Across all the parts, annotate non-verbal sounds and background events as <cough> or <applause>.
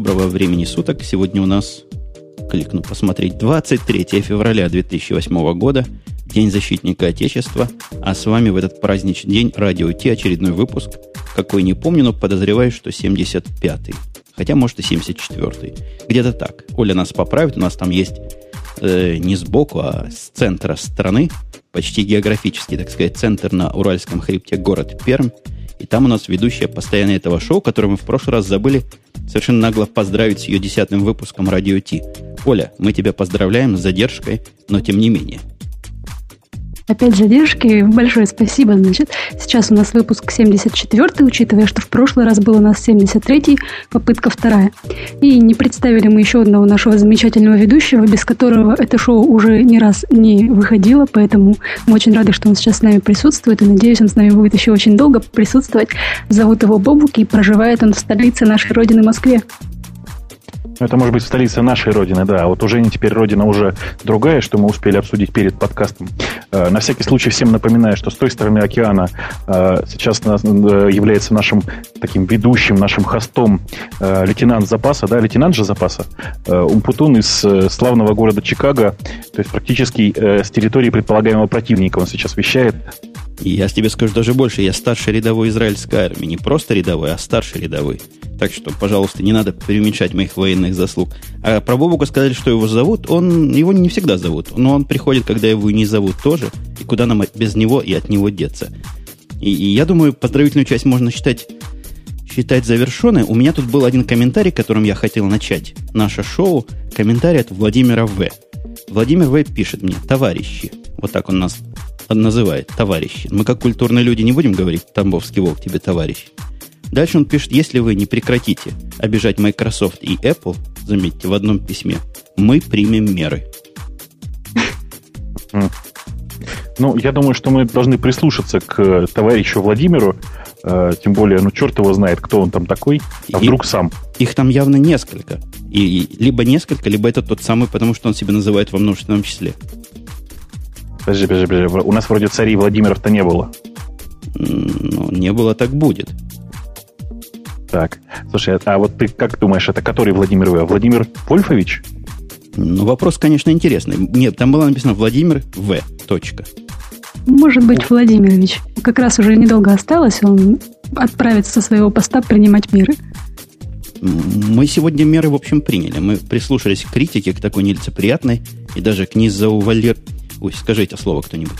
доброго времени суток. Сегодня у нас, кликну посмотреть, 23 февраля 2008 года, День защитника Отечества, а с вами в этот праздничный день Радио Ти, очередной выпуск, какой не помню, но подозреваю, что 75-й. Хотя, может, и 74-й. Где-то так. Оля нас поправит, у нас там есть э, не сбоку, а с центра страны, почти географический, так сказать, центр на Уральском хребте, город Пермь. И там у нас ведущая постоянно этого шоу, которое мы в прошлый раз забыли совершенно нагло поздравить с ее десятым выпуском Радио Ти. Оля, мы тебя поздравляем с задержкой, но тем не менее – Опять задержки. Большое спасибо. Значит, сейчас у нас выпуск 74, учитывая, что в прошлый раз был у нас 73, попытка вторая. И не представили мы еще одного нашего замечательного ведущего, без которого это шоу уже не раз не выходило, поэтому мы очень рады, что он сейчас с нами присутствует, и надеюсь, он с нами будет еще очень долго присутствовать. Зовут его Бобуки, и проживает он в столице нашей родины Москве. Это может быть столица нашей родины, да. А вот уже не теперь родина уже другая, что мы успели обсудить перед подкастом. Э, на всякий случай всем напоминаю, что с той стороны океана э, сейчас э, является нашим таким ведущим, нашим хостом лейтенант запаса, да, лейтенант же запаса, Умпутун из славного города Чикаго, то есть практически с территории предполагаемого противника он сейчас вещает. И я тебе скажу даже больше, я старший рядовой израильской армии. Не просто рядовой, а старший рядовой. Так что, пожалуйста, не надо преуменьшать моих военных заслуг. А про Бобука сказали, что его зовут. Он, его не всегда зовут. Но он приходит, когда его не зовут тоже. И куда нам без него и от него деться. И, и я думаю, поздравительную часть можно считать, считать завершенной. У меня тут был один комментарий, которым я хотел начать наше шоу. Комментарий от Владимира В. Владимир В. пишет мне, товарищи, вот так он нас называет, товарищи. Мы как культурные люди не будем говорить, Тамбовский волк тебе товарищ. Дальше он пишет, если вы не прекратите обижать Microsoft и Apple, заметьте, в одном письме, мы примем меры. Ну, я думаю, что мы должны прислушаться к товарищу Владимиру, э, тем более, ну, черт его знает, кто он там такой, а и, вдруг сам. Их там явно несколько. И, и либо несколько, либо это тот самый, потому что он себя называет во множественном числе. Подожди, подожди, подожди. У нас вроде царей Владимиров-то не было. Ну, не было, так будет. Так, слушай, а вот ты как думаешь, это который Владимир В? Владимир Вольфович? Ну, вопрос, конечно, интересный. Нет, там было написано Владимир В. Точка. Может быть, Владимирович. Как раз уже недолго осталось, он отправится со своего поста принимать меры. Мы сегодня меры, в общем, приняли. Мы прислушались к критике, к такой нелицеприятной, и даже к незаувалир... Ой, скажите слово кто-нибудь.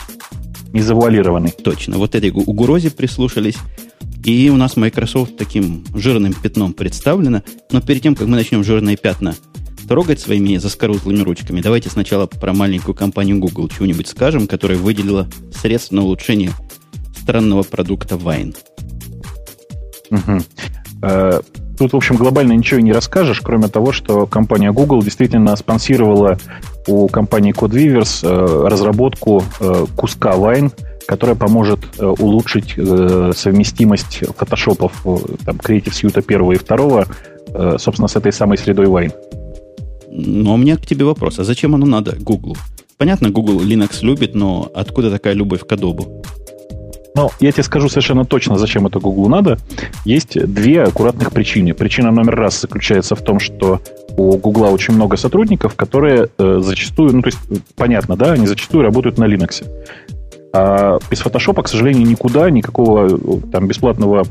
Незавуалированный. Точно. Вот этой угрозе прислушались. И у нас Microsoft таким жирным пятном представлено. Но перед тем, как мы начнем жирные пятна трогать своими заскорузлыми ручками, давайте сначала про маленькую компанию Google чего-нибудь скажем, которая выделила средства на улучшение странного продукта Wine. Угу. Тут, в общем, глобально ничего не расскажешь, кроме того, что компания Google действительно спонсировала у компании CodeWeavers э, разработку э, куска Wine, которая поможет э, улучшить совместимость фотошопов там, Creative Suite 1 и 2, собственно, с этой самой средой Wine. Но у меня к тебе вопрос. А зачем оно надо Google? Понятно, Google Linux любит, но откуда такая любовь к Adobe? Ну, я тебе скажу совершенно точно, зачем это Google надо. Есть две аккуратных причины. Причина номер раз заключается в том, что у Google очень много сотрудников, которые э, зачастую, ну, то есть, понятно, да, они зачастую работают на Linux. А без Photoshop, к сожалению, никуда, никакого э, там бесплатного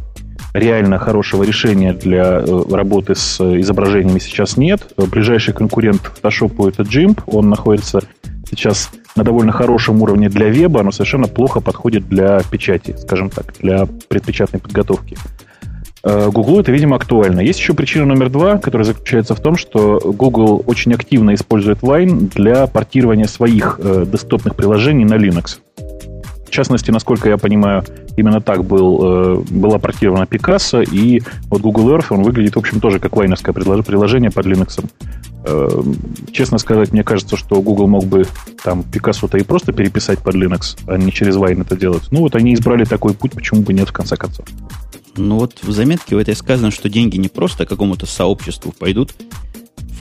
реально хорошего решения для э, работы с изображениями сейчас нет. Ближайший конкурент Photoshop это GIMP. Он находится сейчас на довольно хорошем уровне для веба, но совершенно плохо подходит для печати, скажем так, для предпечатной подготовки. Э, Google это, видимо, актуально. Есть еще причина номер два, которая заключается в том, что Google очень активно использует Wine для портирования своих э, десктопных приложений на Linux. Частности, насколько я понимаю, именно так был, э, была портирована Picasso, и вот Google Earth, он выглядит, в общем, тоже как вайновское приложение под Linux. Эм, честно сказать, мне кажется, что Google мог бы там Picasso-то и просто переписать под Linux, а не через Wine это делать. Ну вот они избрали такой путь, почему бы нет в конце концов. Ну вот в заметке в этой сказано, что деньги не просто какому-то сообществу пойдут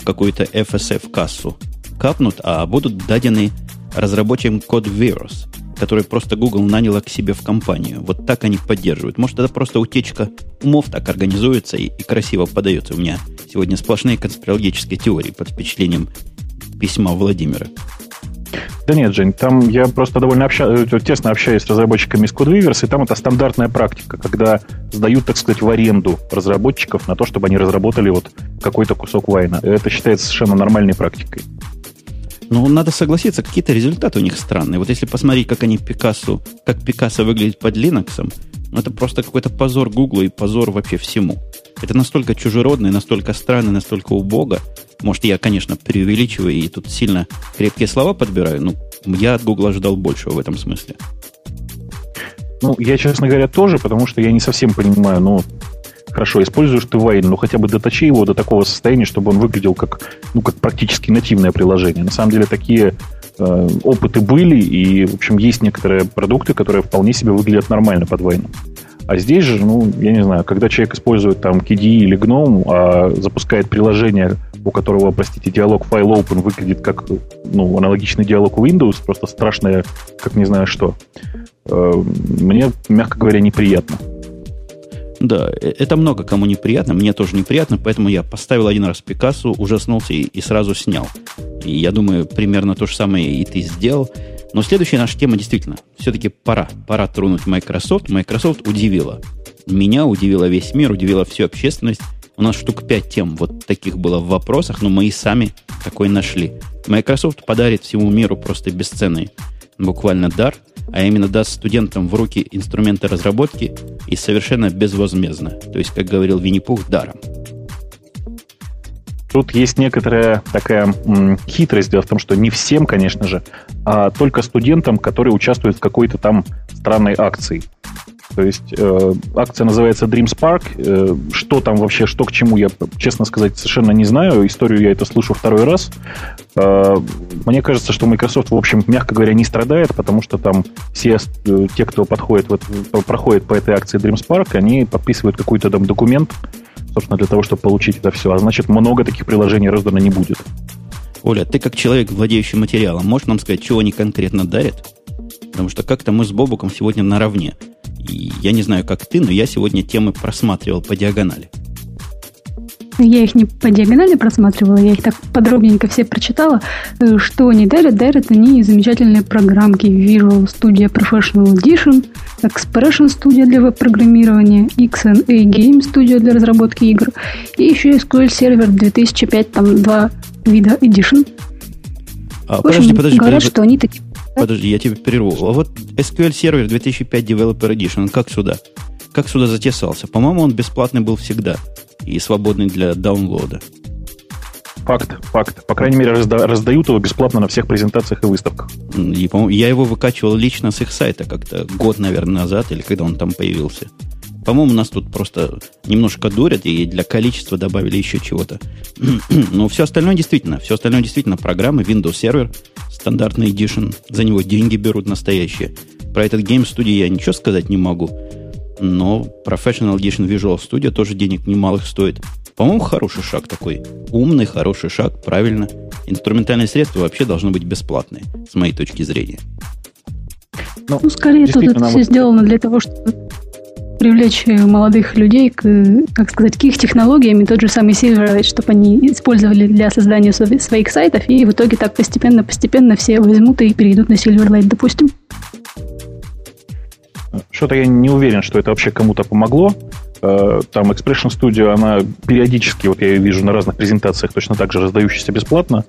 в какую-то FSF-кассу капнут, а будут дадены разработчикам код Virus, которые просто Google наняла к себе в компанию. Вот так они поддерживают. Может, это просто утечка умов так организуется и, и красиво подается. У меня сегодня сплошные конспирологические теории под впечатлением письма Владимира. Да нет, Жень, там я просто довольно обща... Э, тесно общаюсь с разработчиками из CodeWeavers, и там это стандартная практика, когда сдают, так сказать, в аренду разработчиков на то, чтобы они разработали вот какой-то кусок вайна. Это считается совершенно нормальной практикой. Ну, надо согласиться, какие-то результаты у них странные. Вот если посмотреть, как они Пикассо, как Пикассо выглядит под Linux, ну, это просто какой-то позор Гугла и позор вообще всему. Это настолько чужеродно, настолько странно, настолько убого. Может, я, конечно, преувеличиваю и тут сильно крепкие слова подбираю, но я от Гугла ожидал большего в этом смысле. Ну, я, честно говоря, тоже, потому что я не совсем понимаю, ну, хорошо, используешь ты Wine, ну хотя бы доточи его до такого состояния, чтобы он выглядел как, ну, как практически нативное приложение. На самом деле такие э, опыты были, и, в общем, есть некоторые продукты, которые вполне себе выглядят нормально под Wine. А здесь же, ну, я не знаю, когда человек использует там KDE или GNOME, а запускает приложение, у которого, простите, диалог файл open выглядит как ну, аналогичный диалог Windows, просто страшное, как не знаю что, э, мне, мягко говоря, неприятно. Да, э, это много кому неприятно, мне тоже неприятно, поэтому я поставил один раз Пикассу, ужаснулся и, и сразу снял. И я думаю, примерно то же самое и ты сделал. Но следующая наша тема действительно, все-таки пора, пора тронуть Microsoft. Microsoft удивила. Меня удивила весь мир, удивила всю общественность. У нас штук 5 тем вот таких было в вопросах, но мы и сами такой нашли. Microsoft подарит всему миру просто бесценный буквально дар – а именно даст студентам в руки инструменты разработки и совершенно безвозмездно. То есть, как говорил Винни-Пух, даром. Тут есть некоторая такая м, хитрость. Дело в том, что не всем, конечно же, а только студентам, которые участвуют в какой-то там странной акции. То есть э, акция называется Dream Spark. Э, что там вообще, что к чему, я, честно сказать, совершенно не знаю. Историю я это слышу второй раз. Э, мне кажется, что Microsoft, в общем, мягко говоря, не страдает, потому что там все э, те, кто подходит, вот, проходит по этой акции Dream Spark, они подписывают какой-то там документ, собственно, для того, чтобы получить это все. А значит, много таких приложений раздано не будет. Оля, ты как человек, владеющий материалом, можешь нам сказать, чего они конкретно дарят? Потому что как-то мы с Бобуком сегодня наравне. И я не знаю, как ты, но я сегодня темы просматривал по диагонали. Я их не по диагонали просматривала, я их так подробненько все прочитала. Э, что они дарят? Дарят они замечательные программки Visual Studio Professional Edition, Expression Studio для веб-программирования, XNA Game Studio для разработки игр и еще SQL Server 2005, там два вида Edition. А, подожди, подожди, говорят, подожди. что они такие Подожди, я тебе перерву. А вот SQL Server 2005 Developer Edition, как сюда? Как сюда затесался? По-моему, он бесплатный был всегда и свободный для даунлода. Факт, факт. По крайней мере, разда- раздают его бесплатно на всех презентациях и выставках. И, я его выкачивал лично с их сайта как-то год, наверное, назад, или когда он там появился. По-моему, нас тут просто немножко дурят и для количества добавили еще чего-то. <clears throat> Но все остальное действительно, все остальное действительно программы, Windows Server, стандартный Edition, за него деньги берут настоящие. Про этот Game Studio я ничего сказать не могу, но Professional Edition Visual Studio тоже денег немалых стоит. По-моему, хороший шаг такой. Умный, хороший шаг, правильно. Инструментальные средства вообще должны быть бесплатные, с моей точки зрения. Ну, ну скорее тут это вот... все сделано для того, чтобы привлечь э, молодых людей к, как сказать, к их технологиям, и тот же самый Silverlight, чтобы они использовали для создания своих сайтов, и в итоге так постепенно-постепенно все возьмут и перейдут на Silverlight, допустим. Что-то я не уверен, что это вообще кому-то помогло. Э, там Expression Studio, она периодически, вот я ее вижу на разных презентациях, точно так же раздающаяся бесплатно.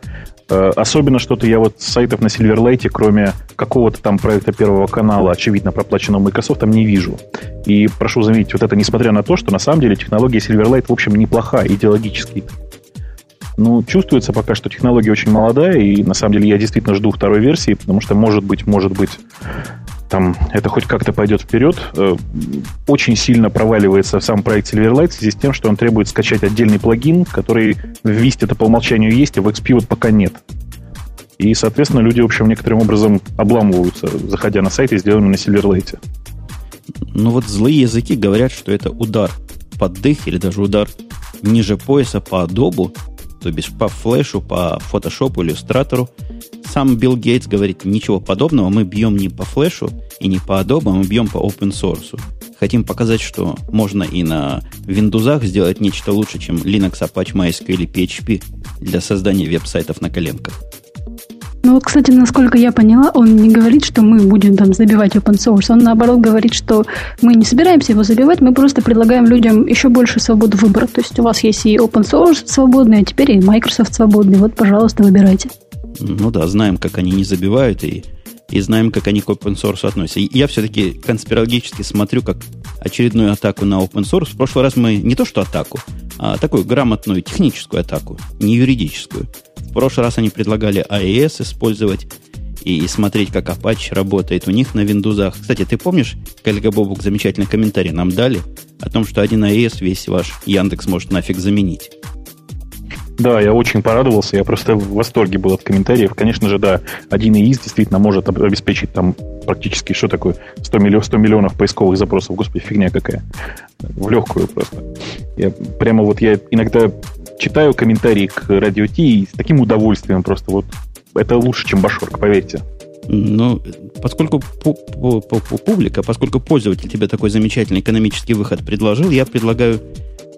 Э, особенно что-то я вот с сайтов на Silverlight, кроме какого-то там проекта Первого канала, очевидно, проплаченного Microsoft, там не вижу. И прошу заметить, вот это несмотря на то, что на самом деле технология Silverlight, в общем, неплоха идеологически. Ну, чувствуется пока, что технология очень молодая, и на самом деле я действительно жду второй версии, потому что, может быть, может быть, там это хоть как-то пойдет вперед. Э, очень сильно проваливается сам проект Silverlight в связи с тем, что он требует скачать отдельный плагин, который в Vista это по умолчанию есть, а в XP вот пока нет. И, соответственно, люди, в общем, некоторым образом обламываются, заходя на сайты, сделанные на Silverlight. Ну вот злые языки говорят, что это удар под дых или даже удар ниже пояса по Adobe, то бишь по флешу, по фотошопу, иллюстратору, сам Билл Гейтс говорит ничего подобного. Мы бьем не по флешу и не по Adobe, мы бьем по open source. Хотим показать, что можно и на Windows сделать нечто лучше, чем Linux, Apache, MySQL или PHP для создания веб-сайтов на коленках. Ну вот, кстати, насколько я поняла, он не говорит, что мы будем там забивать open source. Он наоборот говорит, что мы не собираемся его забивать, мы просто предлагаем людям еще больше свободы выбора. То есть у вас есть и open source свободный, а теперь и Microsoft свободный. Вот, пожалуйста, выбирайте. Ну да, знаем, как они не забивают и, и знаем, как они к open source относятся. Я все-таки конспирологически смотрю, как очередную атаку на open source. В прошлый раз мы не то что атаку, а такую грамотную техническую атаку, не юридическую. В прошлый раз они предлагали AES использовать и смотреть, как Apache работает у них на Windows. Кстати, ты помнишь, коллега Бобук замечательный комментарий нам дали о том, что один AES весь ваш Яндекс может нафиг заменить. Да, я очень порадовался, я просто в восторге был от комментариев. Конечно же, да, один ИИС действительно может обеспечить там практически, что такое, 100, миллион, 100 миллионов поисковых запросов. Господи, фигня какая. В легкую просто. Я прямо вот я иногда читаю комментарии к Радио Ти и с таким удовольствием просто вот это лучше, чем Башорк, поверьте. Ну, поскольку публика, поскольку пользователь тебе такой замечательный экономический выход предложил, я предлагаю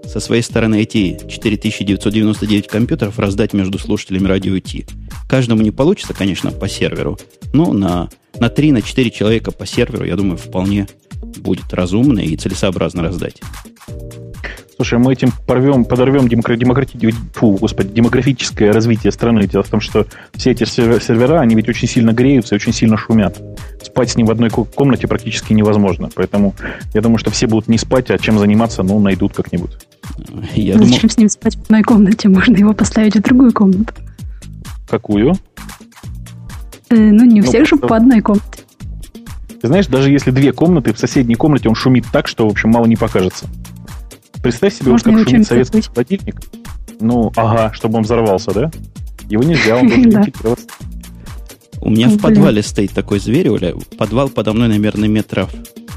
со своей стороны эти 4999 компьютеров раздать между слушателями радио Ти. Каждому не получится, конечно, по серверу, но на, на 3-4 на человека по серверу, я думаю, вполне будет разумно и целесообразно раздать. Слушай, мы этим порвем, подорвем демократи... Фу, господи, демографическое развитие страны. Дело в том, что все эти сервера, они ведь очень сильно греются и очень сильно шумят. Спать с ним в одной комнате практически невозможно. Поэтому я думаю, что все будут не спать, а чем заниматься, ну, найдут как-нибудь. Я Зачем думаю... с ним спать в одной комнате? Можно его поставить в другую комнату. Какую? Э, ну, не у ну, всех же по одной комнате. Ты знаешь, даже если две комнаты, в соседней комнате он шумит так, что, в общем, мало не покажется. Представь себе, Можно вот как шумит советский быть. холодильник. Ну, ага, чтобы он взорвался, да? Его нельзя, он должен. <laughs> У меня в подвале стоит такой зверь, Оля. Подвал подо мной, наверное, метров,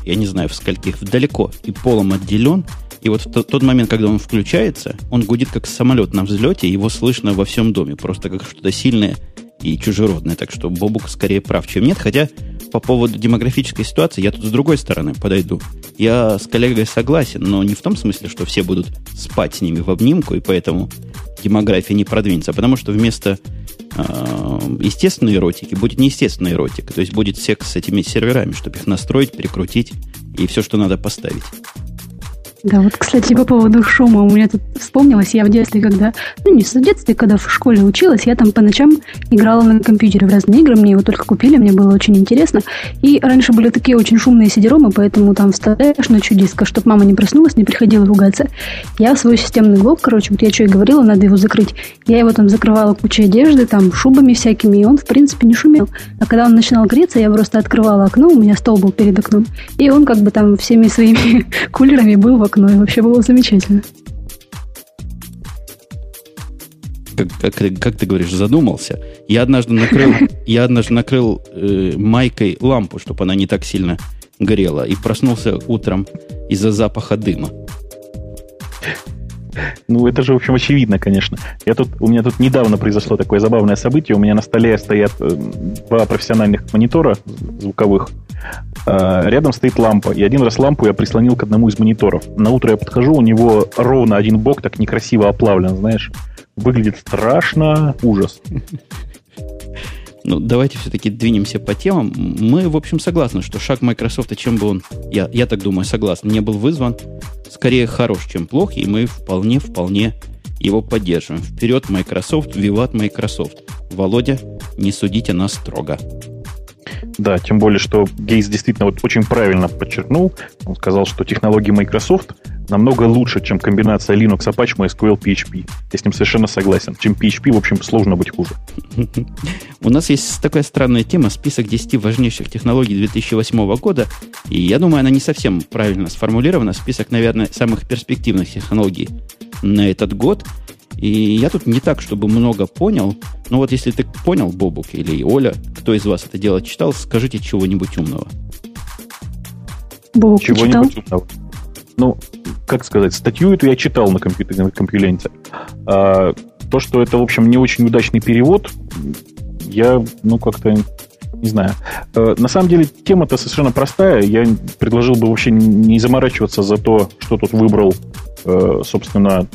я не знаю, в скольких, далеко. И полом отделен. И вот в тот момент, когда он включается, он гудит как самолет на взлете, его слышно во всем доме. Просто как что-то сильное и чужеродное. Так что Бобук скорее прав, чем нет. Хотя по поводу демографической ситуации я тут с другой стороны подойду. Я с коллегой согласен, но не в том смысле, что все будут спать с ними в обнимку, и поэтому демография не продвинется, а потому что вместо э, естественной эротики будет неестественная эротика. То есть будет секс с этими серверами, чтобы их настроить, прикрутить и все, что надо поставить. Да, вот, кстати, по поводу шума у меня тут вспомнилось, я в детстве, когда, ну, не в детстве, когда в школе училась, я там по ночам играла на компьютере в разные игры, мне его только купили, мне было очень интересно. И раньше были такие очень шумные сидеромы, поэтому там вставляешь ночью диска, чтобы мама не проснулась, не приходила ругаться. Я свой системный блок, короче, вот я что и говорила, надо его закрыть. Я его там закрывала кучей одежды, там, шубами всякими, и он, в принципе, не шумел. А когда он начинал греться, я просто открывала окно, у меня стол был перед окном, и он как бы там всеми своими <laughs> кулерами был в окно, и вообще было замечательно. Как, как, как ты говоришь, задумался. Я однажды накрыл, <laughs> я однажды накрыл э, майкой лампу, чтобы она не так сильно горела, и проснулся утром из-за запаха дыма. Ну, это же, в общем, очевидно, конечно. Я тут, у меня тут недавно произошло такое забавное событие. У меня на столе стоят э, два профессиональных монитора звуковых. А, рядом стоит лампа. И один раз лампу я прислонил к одному из мониторов. На утро я подхожу, у него ровно один бок так некрасиво оплавлен, знаешь. Выглядит страшно, ужас. Ну, давайте все-таки двинемся по темам. Мы, в общем, согласны, что шаг Microsoft, чем бы он, я, я так думаю, согласен, не был вызван, скорее хорош, чем плох, и мы вполне-вполне его поддерживаем. Вперед, Microsoft, виват Microsoft. Володя, не судите нас строго. Да, тем более, что Гейс действительно вот очень правильно подчеркнул. Он сказал, что технологии Microsoft намного лучше, чем комбинация Linux, Apache, MySQL, PHP. Я с ним совершенно согласен. Чем PHP, в общем, сложно быть хуже. <laughs> У нас есть такая странная тема, список 10 важнейших технологий 2008 года. И я думаю, она не совсем правильно сформулирована. Список, наверное, самых перспективных технологий на этот год. И я тут не так, чтобы много понял. Но вот если ты понял, Бобук или Оля, кто из вас это дело читал, скажите чего-нибудь умного. Бобук Чего-нибудь умного. Ну, как сказать, статью эту я читал на компьютерном компиленте. А, то, что это, в общем, не очень удачный перевод, я, ну, как-то не знаю. Э, на самом деле тема-то совершенно простая. Я предложил бы вообще не заморачиваться за то, что тут выбрал, э, собственно,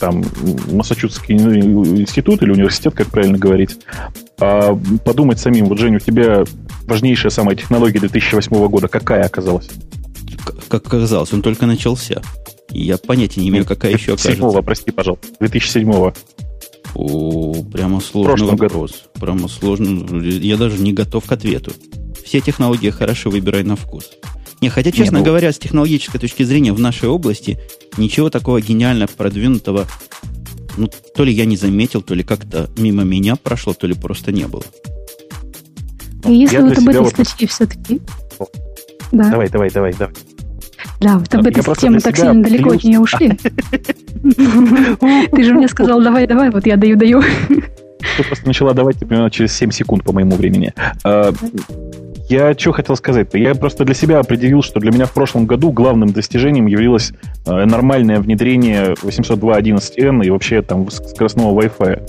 там Массачусетский институт или университет, как правильно говорить, а подумать самим. Вот, Женя, у тебя важнейшая самая технология 2008 года какая оказалась? Как оказалось, он только начался. Я понятия не имею, какая еще окажется. 2007 прости, пожалуйста. 2007 о, прямо сложный вопрос. Году. Прямо сложный. Я даже не готов к ответу. Все технологии хорошо выбирай на вкус. Не, хотя, честно не, ну... говоря, с технологической точки зрения в нашей области ничего такого гениально продвинутого, ну, то ли я не заметил, то ли как-то мимо меня прошло, то ли просто не было. Ну, если вот об этой вот... статье все-таки... Да. Давай, давай, давай, давай. Да, вот об этой теме так сильно далеко от нее ушли. <laughs> <laughs> Ты же мне сказал, давай, давай, вот я даю, даю. Ты просто начала давать примерно через 7 секунд по моему времени. Я что хотел сказать-то? Я просто для себя определил, что для меня в прошлом году главным достижением явилось э, нормальное внедрение 802.11n и вообще там скоростного Wi-Fi.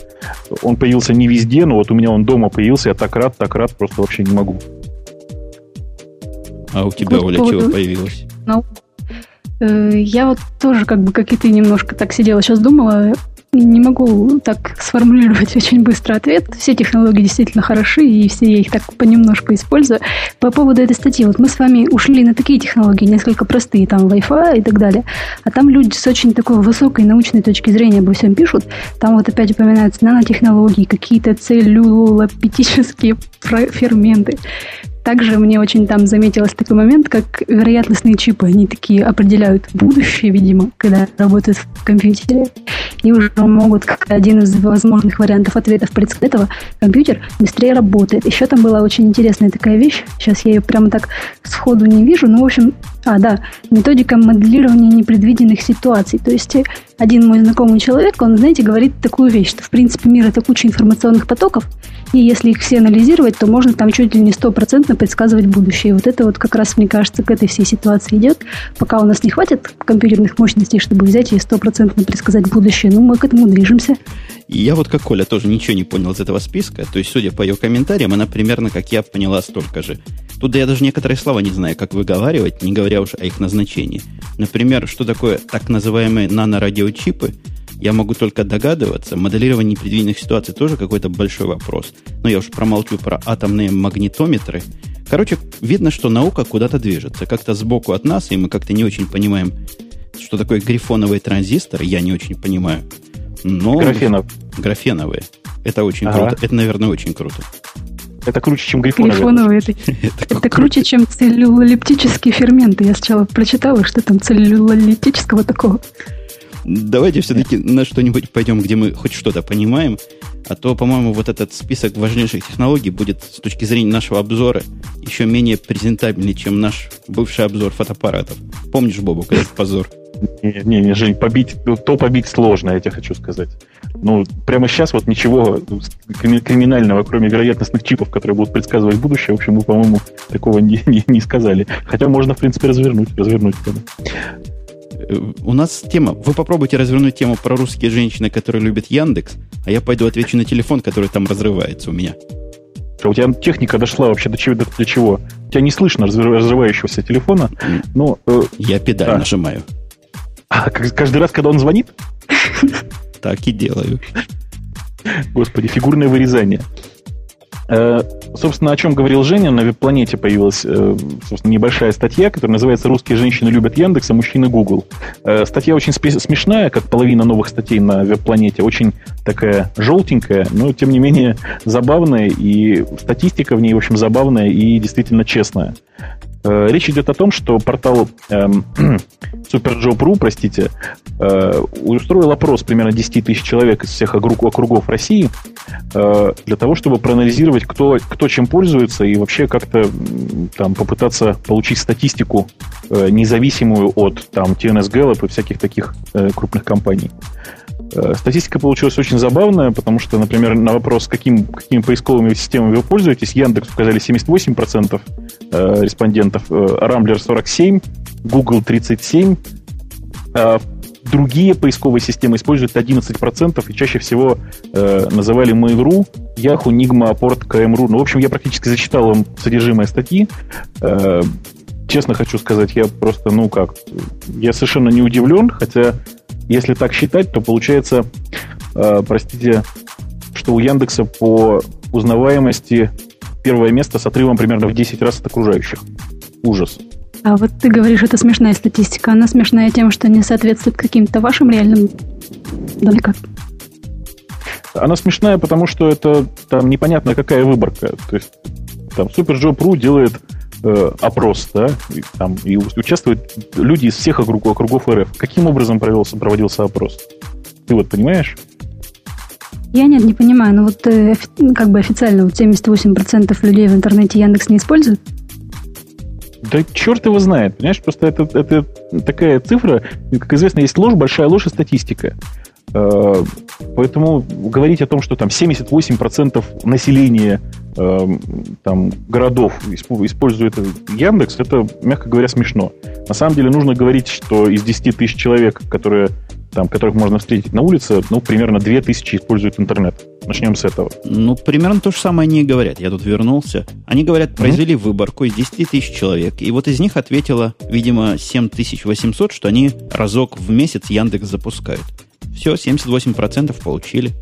Он появился не везде, но вот у меня он дома появился, я так рад, так рад, просто вообще не могу. А у тебя, Оля, чего появилось? Ну, э, я вот тоже, как бы, как и ты, немножко так сидела, сейчас думала, не могу так сформулировать <laughs> очень быстро ответ. Все технологии действительно хороши, и все я их так понемножку использую. По поводу этой статьи, вот мы с вами ушли на такие технологии, несколько простые, там Wi-Fi и так далее, а там люди с очень такой высокой научной точки зрения обо всем пишут. Там вот опять упоминаются нанотехнологии, какие-то целлюлопетические <laughs> ферменты. Также мне очень там заметилось такой момент, как вероятностные чипы. Они такие определяют будущее, видимо, когда работают в компьютере. И уже могут, как один из возможных вариантов ответов предсказать этого, компьютер быстрее работает. Еще там была очень интересная такая вещь. Сейчас я ее прямо так сходу не вижу. Но, в общем, а, да, методика моделирования непредвиденных ситуаций. То есть один мой знакомый человек, он, знаете, говорит такую вещь, что, в принципе, мир – это куча информационных потоков, и если их все анализировать, то можно там чуть ли не стопроцентно предсказывать будущее. И вот это вот как раз, мне кажется, к этой всей ситуации идет. Пока у нас не хватит компьютерных мощностей, чтобы взять и стопроцентно предсказать будущее, ну, мы к этому движемся. Я вот как Коля тоже ничего не понял из этого списка. То есть, судя по ее комментариям, она примерно, как я, поняла столько же. Тут я даже некоторые слова не знаю, как выговаривать, не говоря уж о их назначении. Например, что такое так называемые нанорадиочипы, я могу только догадываться. Моделирование непредвиденных ситуаций тоже какой-то большой вопрос. Но я уж промолчу про атомные магнитометры. Короче, видно, что наука куда-то движется. Как-то сбоку от нас, и мы как-то не очень понимаем, что такое грифоновые транзисторы. Я не очень понимаю. Но... Графенов. Графеновые. Это очень ага. круто. Это, наверное, очень круто. Это круче, чем грифоновые. Грифоновые. Это, <laughs> это, это круче, чем целлюлолептические ферменты. Я сначала прочитала, что там целлюлолептического такого. Давайте все-таки на что-нибудь пойдем, где мы хоть что-то понимаем. А то, по-моему, вот этот список важнейших технологий будет с точки зрения нашего обзора еще менее презентабельный, чем наш бывший обзор фотоаппаратов. Помнишь, Бобу, этот позор? Не, не, не, Жень, побить, то побить сложно, я тебе хочу сказать. Ну, прямо сейчас вот ничего криминального, кроме вероятностных чипов, которые будут предсказывать будущее, в общем, мы, по-моему, такого не, <laughs> не, не сказали. Хотя можно, в принципе, развернуть, развернуть. Э, у нас тема. Вы попробуйте развернуть тему про русские женщины, которые любят Яндекс, а я пойду отвечу на телефон, который там разрывается у меня. А у тебя техника дошла вообще до чего? Для чего? У тебя не слышно разрывающегося телефона. Но, э, я педаль да. нажимаю. А каждый раз, когда он звонит? <laughs> Так и делаю. Господи, фигурное вырезание. Э, собственно, о чем говорил Женя, на веб-планете появилась э, собственно, небольшая статья, которая называется «Русские женщины любят Яндекс, а мужчины Google». Э, статья очень смешная, как половина новых статей на веб-планете, очень такая желтенькая, но, тем не менее, забавная, и статистика в ней, в общем, забавная и действительно честная. Э, речь идет о том, что портал эм, <clears throat> SuperJob.ru, простите, э, устроил опрос примерно 10 тысяч человек из всех округов России э, для того, чтобы проанализировать, кто, кто чем пользуется и вообще как-то там попытаться получить статистику независимую от там TNS Gallup и всяких таких крупных компаний. Э, статистика получилась очень забавная, потому что, например, на вопрос, каким, какими поисковыми системами вы пользуетесь, Яндекс указали 78% э, респондентов, э, Рамблер 47%, Google 37%, другие поисковые системы используют 11%, и чаще всего э, называли Mail.ru, Yahoo, Nigma, Port, KM.ru. Ну, в общем, я практически зачитал вам содержимое статьи. Э, честно хочу сказать, я просто, ну как, я совершенно не удивлен, хотя если так считать, то получается, э, простите, что у Яндекса по узнаваемости первое место с отрывом примерно в 10 раз от окружающих. Ужас. А вот ты говоришь, это смешная статистика. Она смешная тем, что не соответствует каким-то вашим реальным далеко. Она смешная, потому что это там непонятно какая выборка. То есть там SuperJob.ru делает э, опрос, да, и, там, и участвуют люди из всех округов, округов РФ. Каким образом провелся, проводился опрос? Ты вот понимаешь? Я нет, не понимаю. Но вот э, как бы официально вот 78% людей в интернете Яндекс не используют? Да черт его знает, понимаешь? Просто это, это такая цифра, как известно, есть ложь, большая ложь и статистика. Э, поэтому говорить о том, что там 78% населения э, там, городов использует Яндекс, это, мягко говоря, смешно. На самом деле нужно говорить, что из 10 тысяч человек, которые там, которых можно встретить на улице, ну, примерно 2000 используют интернет. Начнем с этого. Ну, примерно то же самое они и говорят. Я тут вернулся. Они говорят, произвели mm-hmm. выборку из 10 тысяч человек, и вот из них ответило, видимо, 7800, что они разок в месяц Яндекс запускают. Все, 78% получили.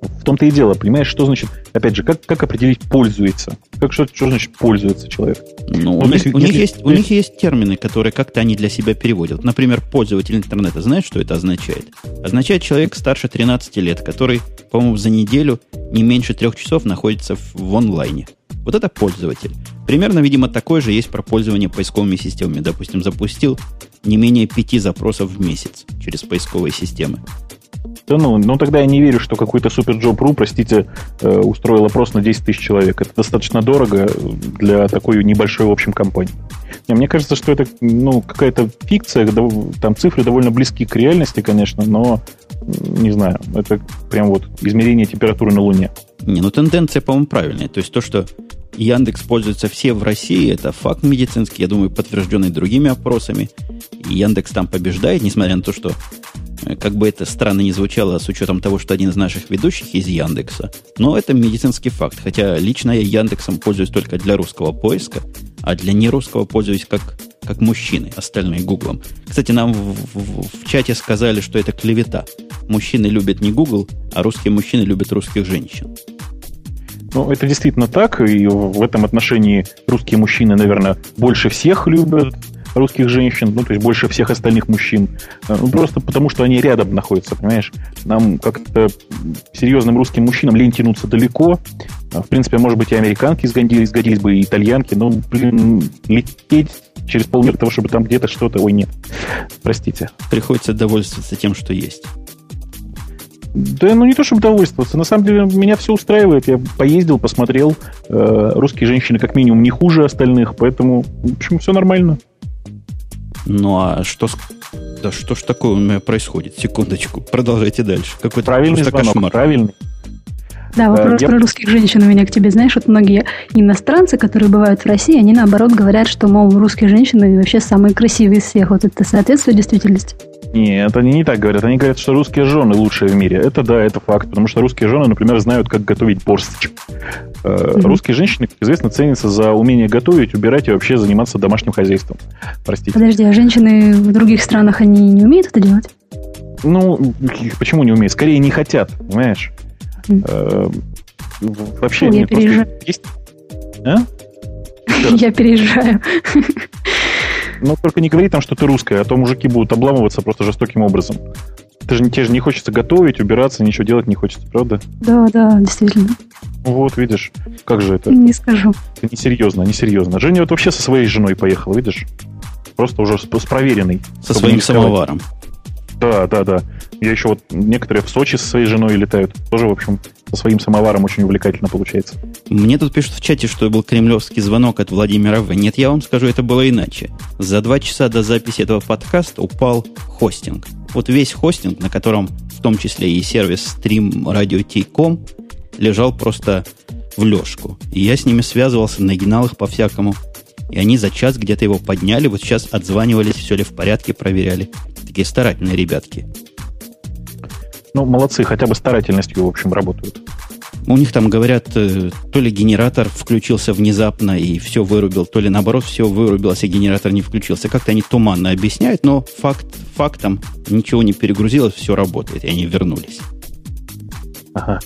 В том-то и дело, понимаешь, что значит, опять же, как, как определить пользуется? Как что, что значит пользуется человек? Ну, у, них, у, них есть, у них есть термины, которые как-то они для себя переводят. Например, пользователь интернета. Знаешь, что это означает? Означает человек старше 13 лет, который, по-моему, за неделю не меньше трех часов находится в, в онлайне. Вот это пользователь. Примерно, видимо, такое же есть про пользование поисковыми системами. Допустим, запустил не менее пяти запросов в месяц через поисковые системы. Да ну, ну тогда я не верю, что какой-то SuperJob.ru, простите, э, устроил опрос на 10 тысяч человек. Это достаточно дорого для такой небольшой, в общем, компании. Не, мне кажется, что это ну, какая-то фикция, там цифры довольно близки к реальности, конечно, но не знаю, это прям вот измерение температуры на Луне. Не, ну тенденция, по-моему, правильная. То есть то, что Яндекс пользуется все в России, это факт медицинский, я думаю, подтвержденный другими опросами. И Яндекс там побеждает, несмотря на то, что э, как бы это странно не звучало с учетом того, что один из наших ведущих из Яндекса. Но это медицинский факт. Хотя лично я Яндексом пользуюсь только для русского поиска, а для нерусского пользуюсь как, как мужчины, остальные Гуглом. Кстати, нам в, в, в чате сказали, что это клевета. Мужчины любят не Google, а русские мужчины любят русских женщин. Ну, это действительно так, и в этом отношении русские мужчины, наверное, больше всех любят русских женщин, ну, то есть больше всех остальных мужчин. Э, ну, просто потому, что они рядом находятся, понимаешь? Нам как-то серьезным русским мужчинам лень тянуться далеко. А, в принципе, может быть, и американки сгодились, сгодились бы, и итальянки, но, блин, лететь через полмира того, чтобы там где-то что-то... Ой, нет. Простите. Приходится довольствоваться тем, что есть. Да, ну не то чтобы довольствоваться. На самом деле меня все устраивает. Я поездил, посмотрел. Э, русские женщины как минимум не хуже остальных, поэтому, в общем, все нормально. Ну а что да что ж такое у меня происходит? Секундочку, продолжайте дальше. Какой-то правильный звонок, кошмар. правильный. Да, вопрос я... про русских женщин у меня к тебе. Знаешь, вот многие иностранцы, которые бывают в России, они наоборот говорят, что, мол, русские женщины вообще самые красивые из всех. Вот это соответствует действительности? Нет, они не так говорят. Они говорят, что русские жены лучшие в мире. Это да, это факт. Потому что русские жены, например, знают, как готовить борщ. Mm-hmm. Русские женщины, как известно, ценятся за умение готовить, убирать и вообще заниматься домашним хозяйством. Простите. Подожди, а женщины в других странах, они не умеют это делать? Ну, почему не умеют? Скорее не хотят, понимаешь? Mm. Вообще, Ой, <laughs> я переезжаю. Есть... А? Я переезжаю. Но только не говори там, что ты русская, а то мужики будут обламываться просто жестоким образом. Ты же, тебе же не хочется готовить, убираться, ничего делать не хочется, правда? Да, да, действительно. Вот, видишь, как же это? Не скажу. Это несерьезно, несерьезно. Женя вот вообще со своей женой поехала, видишь? Просто уже с, с проверенной. Со своим самоваром. Да, да, да. Я еще вот некоторые в Сочи со своей женой летают. Тоже, в общем, со своим самоваром очень увлекательно получается. Мне тут пишут в чате, что был кремлевский звонок от Владимира В. Нет, я вам скажу, это было иначе. За два часа до записи этого подкаста упал хостинг. Вот весь хостинг, на котором в том числе и сервис Stream Radio T.com, лежал просто в лёжку. И я с ними связывался, нагинал их по-всякому. И они за час где-то его подняли, вот сейчас отзванивались, все ли в порядке, проверяли такие старательные ребятки. Ну, молодцы, хотя бы старательностью, в общем, работают. У них там говорят, э, то ли генератор включился внезапно и все вырубил, то ли наоборот все вырубилось и генератор не включился. Как-то они туманно объясняют, но факт фактом ничего не перегрузилось, все работает, и они вернулись. Ага.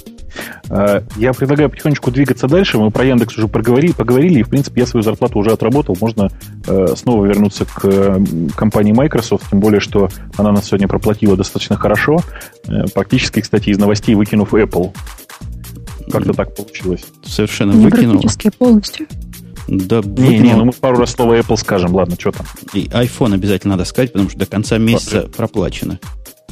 А, я предлагаю потихонечку двигаться дальше. Мы про Яндекс уже поговорили, поговорили и, в принципе, я свою зарплату уже отработал. Можно э, снова вернуться к э, компании Microsoft, тем более, что она нас сегодня проплатила достаточно хорошо. Э, практически, кстати, из новостей выкинув Apple. Как-то так получилось. Совершенно Не выкинул. практически полностью. Да, Не, не, ну мы пару раз слово Apple скажем. Ладно, что там? И iPhone обязательно надо сказать, потому что до конца месяца проплачено.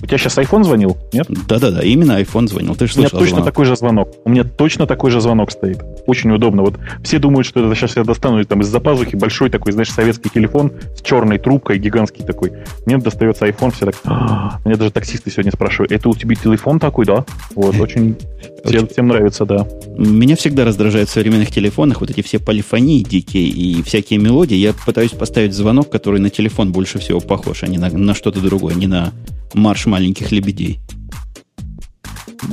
У тебя сейчас iPhone звонил? Нет? Да-да-да, именно iPhone звонил. Ты же У меня слышал точно звонок. такой же звонок. У меня точно такой же звонок стоит. Очень удобно. Вот все думают, что это сейчас я достану там из-за пазухи большой такой, знаешь, советский телефон с черной трубкой, гигантский такой. Мне достается iPhone, все так... «А, Меня даже таксисты сегодня спрашивают, это у тебя телефон такой, да? Вот, очень... Всем, всем нравится, да. Меня всегда раздражают в современных телефонах вот эти все полифонии дикие и всякие мелодии. Я пытаюсь поставить звонок, который на телефон больше всего похож, а не на, на что-то другое, не на марш маленьких лебедей.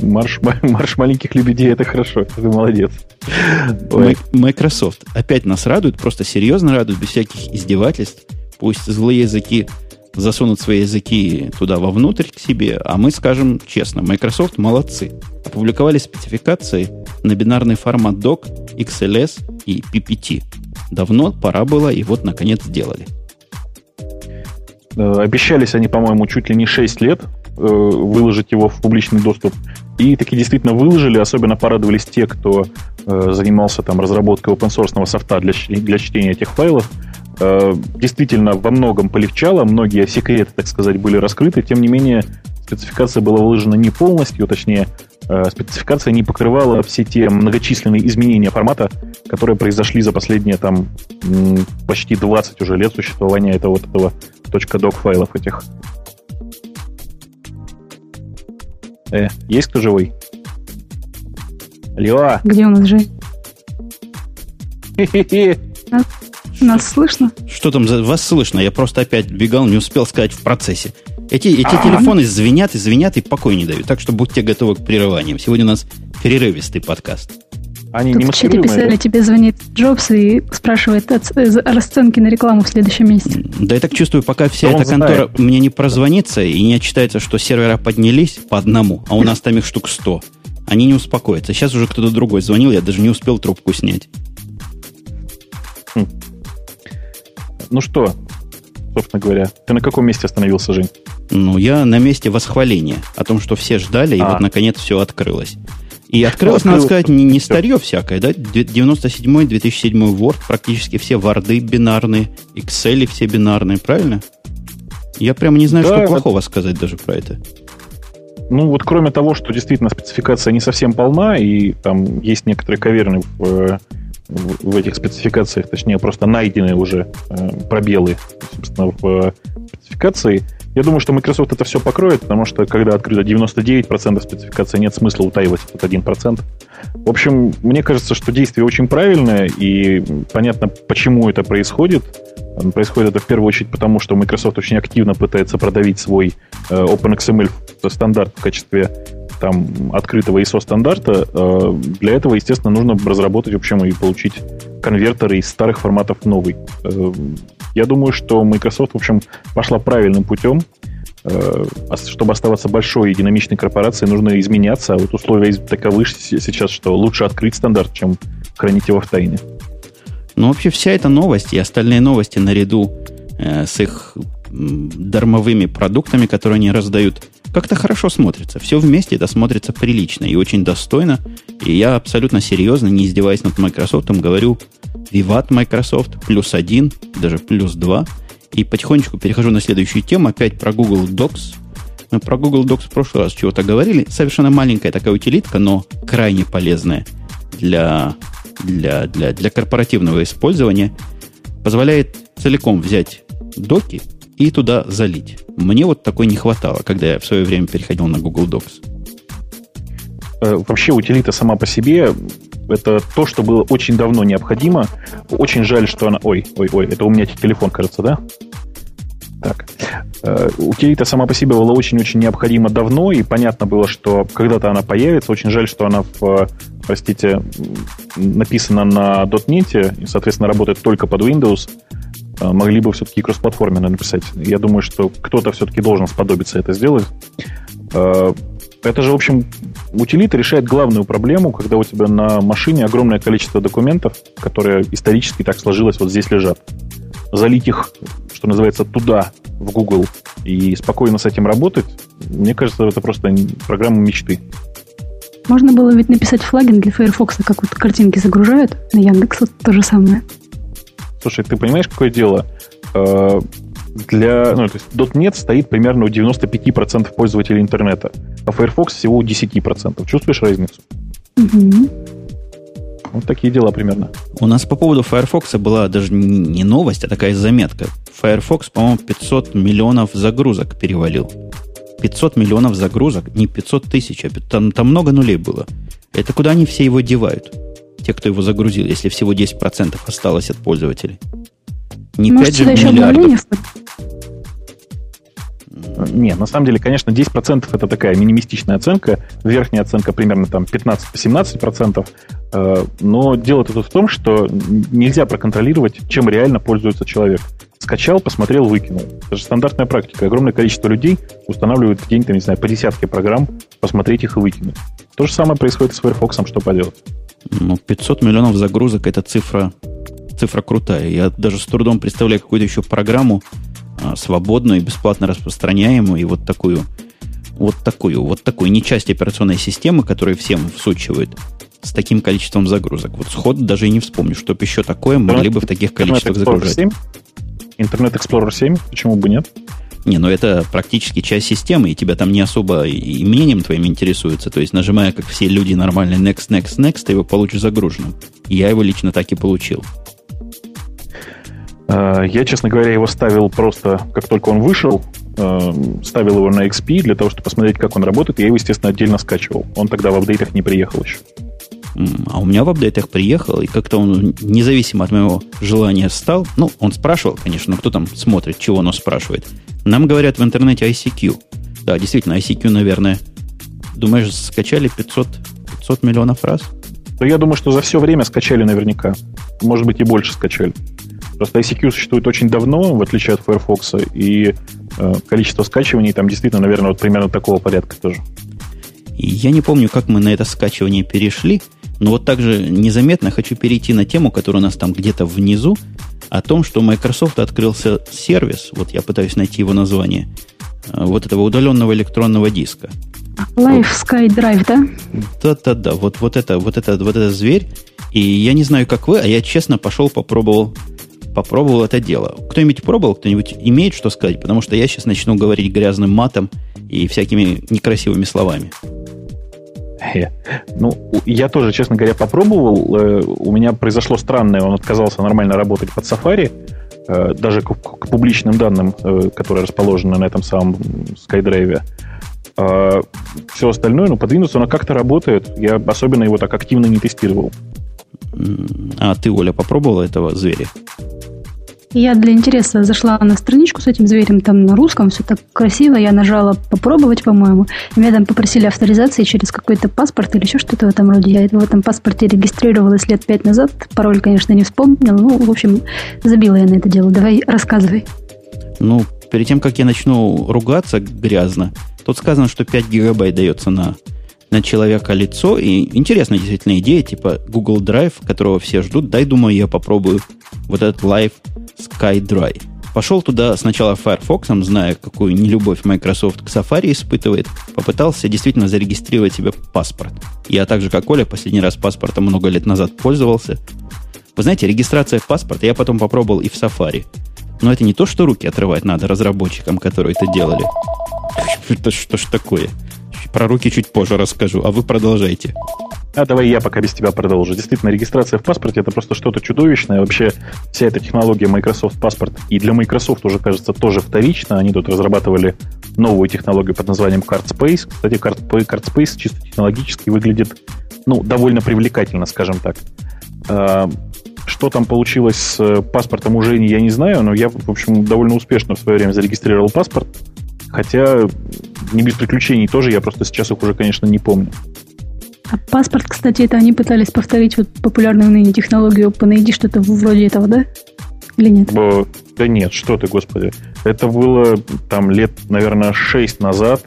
Марш, <laughs> марш маленьких лебедей, это хорошо. Ты молодец. Ой. Microsoft опять нас радует, просто серьезно радует, без всяких издевательств. Пусть злые языки засунут свои языки туда вовнутрь к себе, а мы скажем честно, Microsoft молодцы. Опубликовали спецификации на бинарный формат DOC, XLS и PPT. Давно пора было, и вот наконец сделали. Э, Обещались они, по-моему, чуть ли не 6 лет э, выложить его в публичный доступ. И таки действительно выложили, особенно порадовались те, кто э, занимался там разработкой open-source софта для, для чтения этих файлов. Действительно, во многом полегчало, многие секреты, так сказать, были раскрыты. Тем не менее, спецификация была выложена не полностью, точнее, спецификация не покрывала все те многочисленные изменения формата, которые произошли за последние там почти 20 уже лет существования этого вот этого .doc файлов этих. Э, есть кто живой? Алло! Где у нас же? Хе-хе-хе. Нас слышно? Что там за вас слышно? Я просто опять бегал, не успел сказать в процессе. Эти, эти телефоны звенят и звенят и покой не дают. Так что будьте готовы к прерываниям. Сегодня у нас перерывистый подкаст. Они не Тут в чате писали, тебе звонит Джобс и спрашивает о э, расценки на рекламу в следующем месяце. Да я так чувствую, пока вся он эта контора знает. мне не прозвонится и не отчитается, что сервера поднялись по одному, а у нас там их штук 100. Они не успокоятся. Сейчас уже кто-то другой звонил, я даже не успел трубку снять. Ну что, собственно говоря, ты на каком месте остановился, Жень? Ну, я на месте восхваления о том, что все ждали, и А. вот наконец все открылось. И открылось, надо сказать, не, не старье всякое, да? 97-й, 2007 Word, практически все варды бинарные, Excel все бинарные, правильно? Я прямо не знаю, Да, что это- плохого сказать даже про это. Ну, вот кроме того, что действительно спецификация не совсем полна, и там есть некоторые каверны в, э, в, в этих спецификациях, точнее, просто найденные уже э, пробелы, собственно, в э, спецификации. Я думаю, что Microsoft это все покроет, потому что когда открыто 99% спецификации, нет смысла утаивать этот 1%. В общем, мне кажется, что действие очень правильное, и понятно, почему это происходит. Происходит это в первую очередь потому, что Microsoft очень активно пытается продавить свой э, OpenXML стандарт в качестве там, открытого ISO стандарта. Э, Для этого, естественно, нужно разработать, в общем, и получить конвертеры из старых форматов в новый. Я думаю, что Microsoft, в общем, пошла правильным путем. Э, Чтобы оставаться большой и динамичной корпорацией, нужно изменяться. А вот условия таковы сейчас, что лучше открыть стандарт, чем хранить его в тайне. Но вообще вся эта новость и остальные новости наряду э, с их дармовыми продуктами, которые они раздают, как-то хорошо смотрится. Все вместе это смотрится прилично и очень достойно. И я абсолютно серьезно, не издеваясь над Microsoft, говорю, виват Microsoft, плюс один, даже плюс два. И потихонечку перехожу на следующую тему, опять про Google Docs. Мы про Google Docs в прошлый раз чего-то говорили. Совершенно маленькая такая утилитка, но крайне полезная для, для, для, для корпоративного использования. Позволяет целиком взять доки и туда залить. Мне вот такой не хватало, когда я в свое время переходил на Google Docs. Э, Вообще утилита сама по себе это то, что было очень давно необходимо. Очень жаль, что она... Ой, ой, ой, это у меня телефон, кажется, да? Так. Э, утилита сама по себе была очень-очень необходима давно, и понятно было, что когда-то она появится. Очень жаль, что она, в, простите, написана на .NET и, соответственно, работает только под Windows. Э, могли бы все-таки кроссплатформенно написать. Я думаю, что кто-то все-таки должен сподобиться это сделать. Э, это же, в общем, утилита решает главную проблему, когда у тебя на машине огромное количество документов, которые исторически так сложилось, вот здесь лежат. Залить их, что называется, туда, в Google, и спокойно с этим работать, мне кажется, это просто программа мечты. Можно было ведь написать флагин для Firefox, как вот картинки загружают, на Яндекс то же самое. Слушай, ты понимаешь, какое дело? Для, ну, то есть .NET стоит примерно у 95% пользователей интернета, а Firefox всего у 10%. Чувствуешь разницу? Угу. Вот такие дела примерно. У нас по поводу Firefox была даже не новость, а такая заметка. Firefox, по-моему, 500 миллионов загрузок перевалил. 500 миллионов загрузок, не 500 тысяч, а там, там много нулей было. Это куда они все его девают? Те, кто его загрузил, если всего 10% осталось от пользователей. Не Может, 5 же миллиардов. Не, на самом деле, конечно, 10% это такая минимистичная оценка. Верхняя оценка примерно там 15-17%. Э, но дело тут в том, что нельзя проконтролировать, чем реально пользуется человек. Скачал, посмотрел, выкинул. Это же стандартная практика. Огромное количество людей устанавливают в день, там, не знаю, по десятке программ, посмотреть их и выкинуть. То же самое происходит с Firefox, что поделать. Ну, 500 миллионов загрузок – это цифра цифра крутая. Я даже с трудом представляю какую-то еще программу свободную и бесплатно распространяемую, и вот такую, вот такую, вот такую не часть операционной системы, которую всем всучивают, с таким количеством загрузок. Вот сход даже и не вспомню, чтобы еще такое могли бы в таких количествах загружать. 7? Internet Explorer 7, почему бы нет? Не, ну это практически часть системы, и тебя там не особо именем твоим интересуется. То есть, нажимая, как все люди нормальные, next, next, next, ты его получишь загруженным. Я его лично так и получил. Э, я, честно говоря, его ставил просто, как только он вышел, э, ставил его на XP для того, чтобы посмотреть, как он работает. Я его, естественно, отдельно скачивал. Он тогда в апдейтах не приехал еще. А у меня в апдейтах приехал, и как-то он независимо от моего желания стал. Ну, он спрашивал, конечно, но кто там смотрит, чего оно спрашивает. Нам говорят в интернете ICQ. Да, действительно, ICQ, наверное, думаешь, скачали 500, 500 миллионов раз? Да я думаю, что за все время скачали наверняка. Может быть, и больше скачали. Просто ICQ существует очень давно, в отличие от Firefox, и э, количество скачиваний там действительно, наверное, вот примерно такого порядка тоже. Я не помню, как мы на это скачивание перешли, но вот также незаметно хочу перейти на тему, которая у нас там где-то внизу, о том, что Microsoft открылся сервис, вот я пытаюсь найти его название, э, вот этого удаленного электронного диска. Life Sky Drive, да? Да-да-да, вот, вот, это, вот, это, вот это зверь. И я не знаю, как вы, а я честно пошел, попробовал попробовал это дело. Кто-нибудь пробовал, кто-нибудь имеет что сказать? Потому что я сейчас начну говорить грязным матом и всякими некрасивыми словами. Ну, я тоже, честно говоря, попробовал. Э, у меня произошло странное, он отказался нормально работать под Safari, э, даже к, к публичным данным, э, которые расположены на этом самом SkyDrive. А все остальное, ну, под Windows оно как-то работает. Я особенно его так активно не тестировал. А ты, Оля, попробовала этого зверя? Я для интереса зашла на страничку с этим зверем, там на русском все так красиво, я нажала попробовать, по-моему. Меня там попросили авторизации через какой-то паспорт или еще что-то в этом роде. Я в этом паспорте регистрировалась лет пять назад. Пароль, конечно, не вспомнила. Ну, в общем, забила я на это дело. Давай рассказывай. Ну, перед тем, как я начну ругаться грязно, тут сказано, что 5 гигабайт дается на на человека лицо. И интересная действительно идея, типа Google Drive, которого все ждут. Дай, думаю, я попробую вот этот Live SkyDrive. Пошел туда сначала Firefox, зная, какую нелюбовь Microsoft к Safari испытывает. Попытался действительно зарегистрировать себе паспорт. Я так же, как Оля, последний раз паспортом много лет назад пользовался. Вы знаете, регистрация паспорта я потом попробовал и в Safari. Но это не то, что руки отрывать надо разработчикам, которые это делали. <laughs> Это что ж такое? Про руки чуть позже расскажу, а вы продолжайте. А давай я пока без тебя продолжу. Действительно, регистрация в паспорте это просто что-то чудовищное. Вообще, вся эта технология Microsoft паспорт и для Microsoft уже, кажется, тоже вторично. Они тут разрабатывали новую технологию под названием CardSpace. Кстати, CardSpace чисто технологически выглядит ну, довольно привлекательно, скажем так. А, что там получилось с э, паспортом у Жени, я не знаю, но я, в общем, довольно успешно в свое время зарегистрировал паспорт. Хотя не без приключений тоже, я просто сейчас их уже, конечно, не помню. А паспорт, кстати, это они пытались повторить вот популярную ныне технологию OpenID, что-то вроде этого, да? Или нет? Бо, да нет, что ты, господи. Это было там лет, наверное, 6 назад.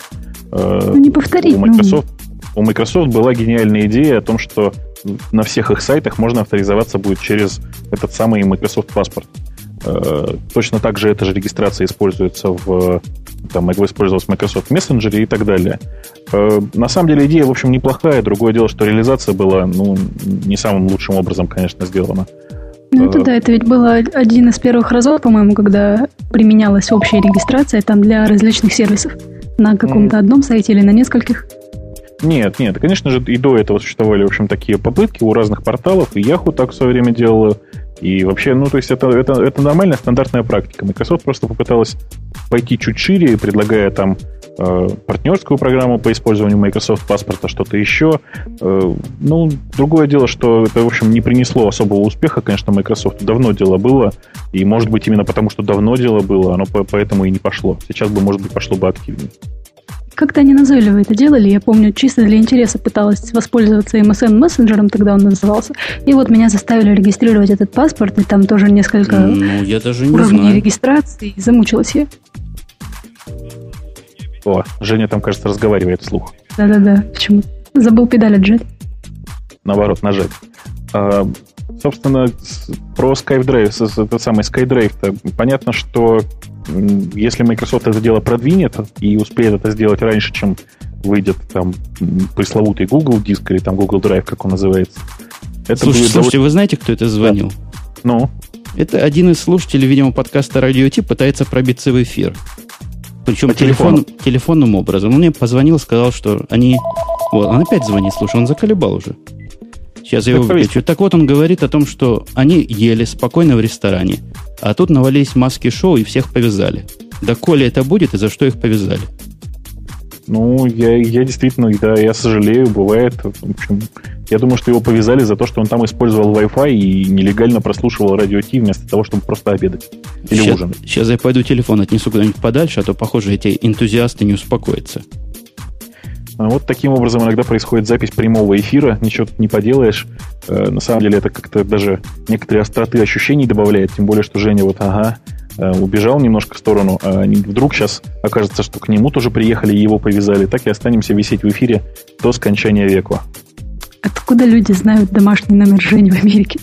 Э, ну, не повторить. У ну. Microsoft, ну... у Microsoft была гениальная идея о том, что на всех их сайтах можно авторизоваться будет через этот самый Microsoft паспорт. Точно так же эта же регистрация используется в там использовалась в Microsoft Messenger и так далее. Э, на самом деле идея, в общем, неплохая. Другое дело, что реализация была ну, не самым лучшим образом, конечно, сделана. Ну, это да, это ведь было один из первых разов, по-моему, когда применялась общая регистрация там для различных сервисов. На каком-то одном сайте или на нескольких. Нет, нет, конечно же, и до этого существовали, в общем, такие попытки у разных порталов, и Yahoo так в свое время делала, и вообще, ну, то есть это, это, это нормальная стандартная практика. Microsoft просто попыталась пойти чуть шире, предлагая там э, партнерскую программу по использованию Microsoft паспорта, что-то еще. Э, ну, другое дело, что это, в общем, не принесло особого успеха. Конечно, Microsoft давно дело было, и, может быть, именно потому, что давно дело было, оно поэтому и не пошло. Сейчас бы, может быть, пошло бы активнее. Как-то они назойливо это делали. Я помню, чисто для интереса пыталась воспользоваться MSN мессенджером, тогда он назывался. И вот меня заставили регистрировать этот паспорт, и там тоже несколько ну, я даже не уровней знаю. регистрации. И замучилась я. О, Женя там, кажется, разговаривает вслух. Да-да-да. Почему? Забыл педаль отжать. Наоборот, нажать. А, собственно, про SkyDrive, этот самый SkyDrive, понятно, что если Microsoft это дело продвинет и успеет это сделать раньше, чем выйдет там пресловутый Google диск или там Google Drive, как он называется. Это слушайте, слушайте, довольно... вы знаете, кто это звонил? Да. Ну? Это один из слушателей, видимо, подкаста Радио Ти пытается пробиться в эфир. Причем телефон, телефонным образом. Он мне позвонил, сказал, что они... Вот, он опять звонит, слушай, он заколебал уже. Сейчас я его выключу. Так вот, он говорит о том, что они ели спокойно в ресторане, а тут навалились маски шоу и всех повязали. Да коли это будет, и за что их повязали? Ну, я, я действительно, да, я сожалею, бывает. В общем, я думаю, что его повязали за то, что он там использовал Wi-Fi и нелегально прослушивал радио Ти вместо того, чтобы просто обедать или сейчас, ужинать. Сейчас я пойду телефон отнесу куда-нибудь подальше, а то, похоже, эти энтузиасты не успокоятся. Вот таким образом иногда происходит запись прямого эфира, ничего тут не поделаешь. Э, на самом деле это как-то даже некоторые остроты ощущений добавляет, тем более, что Женя вот, ага, э, убежал немножко в сторону, а вдруг сейчас окажется, что к нему тоже приехали и его повязали, так и останемся висеть в эфире до скончания века. Откуда люди знают домашний номер Жени в Америке?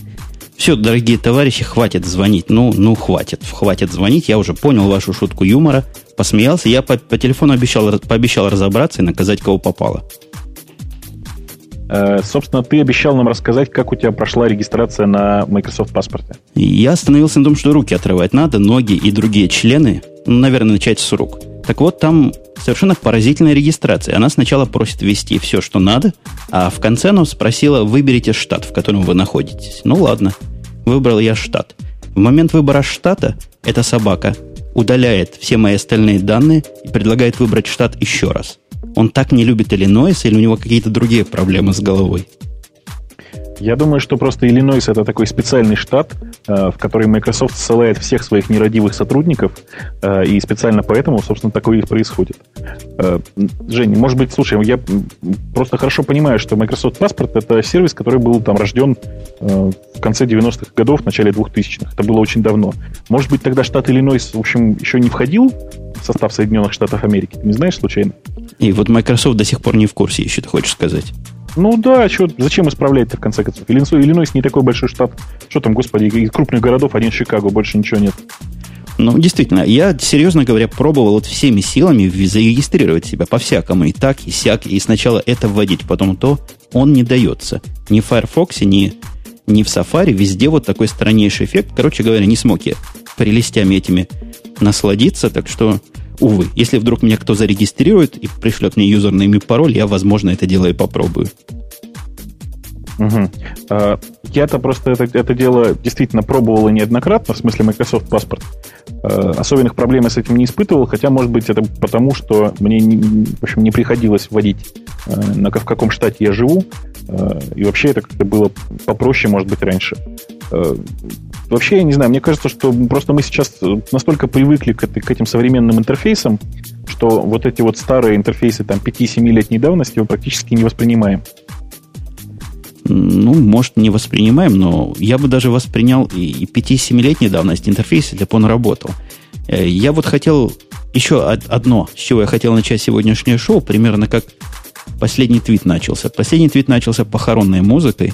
Все, дорогие товарищи, хватит звонить. Ну, ну, хватит. Хватит звонить. Я уже понял вашу шутку юмора. Посмеялся. Я по, по телефону обещал, пообещал разобраться и наказать, кого попало. Э, собственно, ты обещал нам рассказать, как у тебя прошла регистрация на Microsoft паспорте. Я остановился на том, что руки отрывать надо, ноги и другие члены. Ну, наверное, начать с рук. Так вот, там совершенно поразительная регистрация. Она сначала просит ввести все, что надо, а в конце она спросила, выберите штат, в котором вы находитесь. Ну ладно, выбрал я штат. В момент выбора штата эта собака удаляет все мои остальные данные и предлагает выбрать штат еще раз. Он так не любит Иллинойс или у него какие-то другие проблемы с головой? Я думаю, что просто Иллинойс это такой специальный штат, э, в который Microsoft ссылает всех своих нерадивых сотрудников, э, и специально поэтому, собственно, такое и происходит. Э, Женя, может быть, слушай, я просто хорошо понимаю, что Microsoft Passport это сервис, который был там рожден в конце 90-х годов, в начале 2000-х. Это было очень давно. Может быть, тогда штат Иллинойс, в общем, еще не входил в состав Соединенных Штатов Америки? Ты не знаешь случайно? И вот Microsoft до сих пор не в курсе еще, ты хочешь сказать? Ну да, чё, зачем исправлять-то в конце концов? Иллинойс, Иллинойс не такой большой штат. Что там, господи, из крупных городов один Чикаго, больше ничего нет. Ну, действительно, я, серьезно говоря, пробовал вот всеми силами зарегистрировать себя по-всякому, и так, и сяк, и сначала это вводить, потом то, он не дается. Ни в Firefox, ни, ни в Safari, везде вот такой страннейший эффект. Короче говоря, не смог я прелестями этими насладиться, так что Увы, если вдруг меня кто зарегистрирует и пришлет мне юзернейм и пароль, я, возможно, это дело и попробую. Угу. А, я-то просто это, это дело действительно пробовал и неоднократно, в смысле Microsoft паспорт. Э, особенных проблем я с этим не испытывал, хотя, может быть, это потому, что мне, в общем, не приходилось вводить, э, на, в каком штате я живу, и вообще это как-то было попроще, может быть, раньше. Вообще, я не знаю, мне кажется, что просто мы сейчас настолько привыкли к, к этим современным интерфейсам, что вот эти вот старые интерфейсы там 5-7-летней давности мы практически не воспринимаем. Ну, может, не воспринимаем, но я бы даже воспринял и 5-7-летней давности интерфейс, если бы он работал. Э, я вот хотел еще одно, с чего я хотел начать сегодняшнее шоу, примерно как последний твит начался. Последний твит начался похоронной музыкой.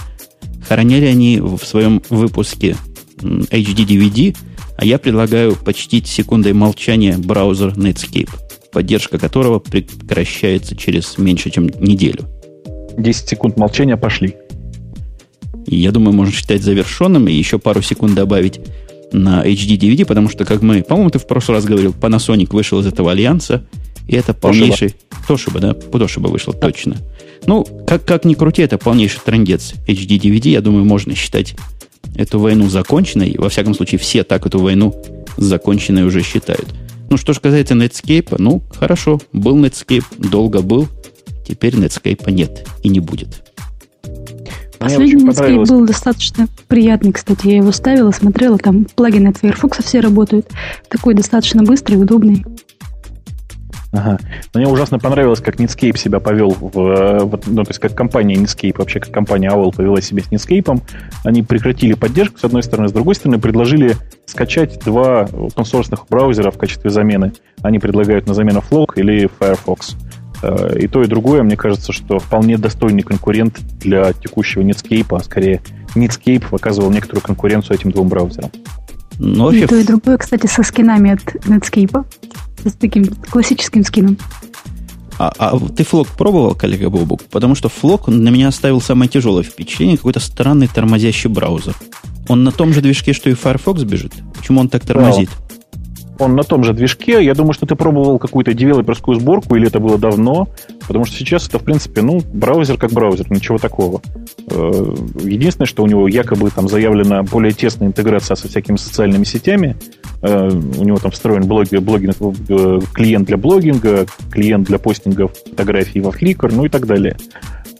Хороняли они в своем выпуске HD DVD, а я предлагаю почтить секундой молчания браузер Netscape, поддержка которого прекращается через меньше, чем неделю. 10 секунд молчания пошли. Я думаю, можно считать завершенным и еще пару секунд добавить на HD DVD, потому что, как мы, по-моему, ты в прошлый раз говорил, Panasonic вышел из этого альянса, и это полнейший... Тошиба, да? Тошиба вышел, да. точно. Ну, как, как ни крути, это полнейший трендец HD DVD. Я думаю, можно считать эту войну законченной. Во всяком случае, все так эту войну законченной уже считают. Ну, что же касается Netscape, ну, хорошо, был Netscape, долго был, теперь Netscape нет и не будет. Последний Netscape был достаточно приятный, кстати. Я его ставила, смотрела, там плагины от Firefox все работают. Такой достаточно быстрый, удобный. Ага. Мне ужасно понравилось, как Netscape себя повел, в, в, ну, то есть как компания Netscape, вообще как компания AOL повела себя с Netscape. Они прекратили поддержку, с одной стороны, с другой стороны, предложили скачать два open браузера в качестве замены. Они предлагают на замену Flock или Firefox. Э, и то, и другое, мне кажется, что вполне достойный конкурент для текущего Netscape, а скорее Netscape выказывал некоторую конкуренцию этим двум браузерам. Но и то, и другое, кстати, со скинами от Netscape. С таким классическим скином. А, а ты флок пробовал, коллега Бобук? Потому что флок на меня оставил самое тяжелое впечатление, какой-то странный тормозящий браузер. Он на том же движке, что и Firefox бежит? Почему он так тормозит? Да он на том же движке. Я думаю, что ты пробовал какую-то девелоперскую сборку, или это было давно, потому что сейчас это, в принципе, ну, браузер как браузер, ничего такого. Э, единственное, что у него якобы там заявлена более тесная интеграция со всякими социальными сетями. Э, у него там встроен блоги, блогинг, э, клиент для блогинга, клиент для постинга фотографий во Flickr, ну и так далее.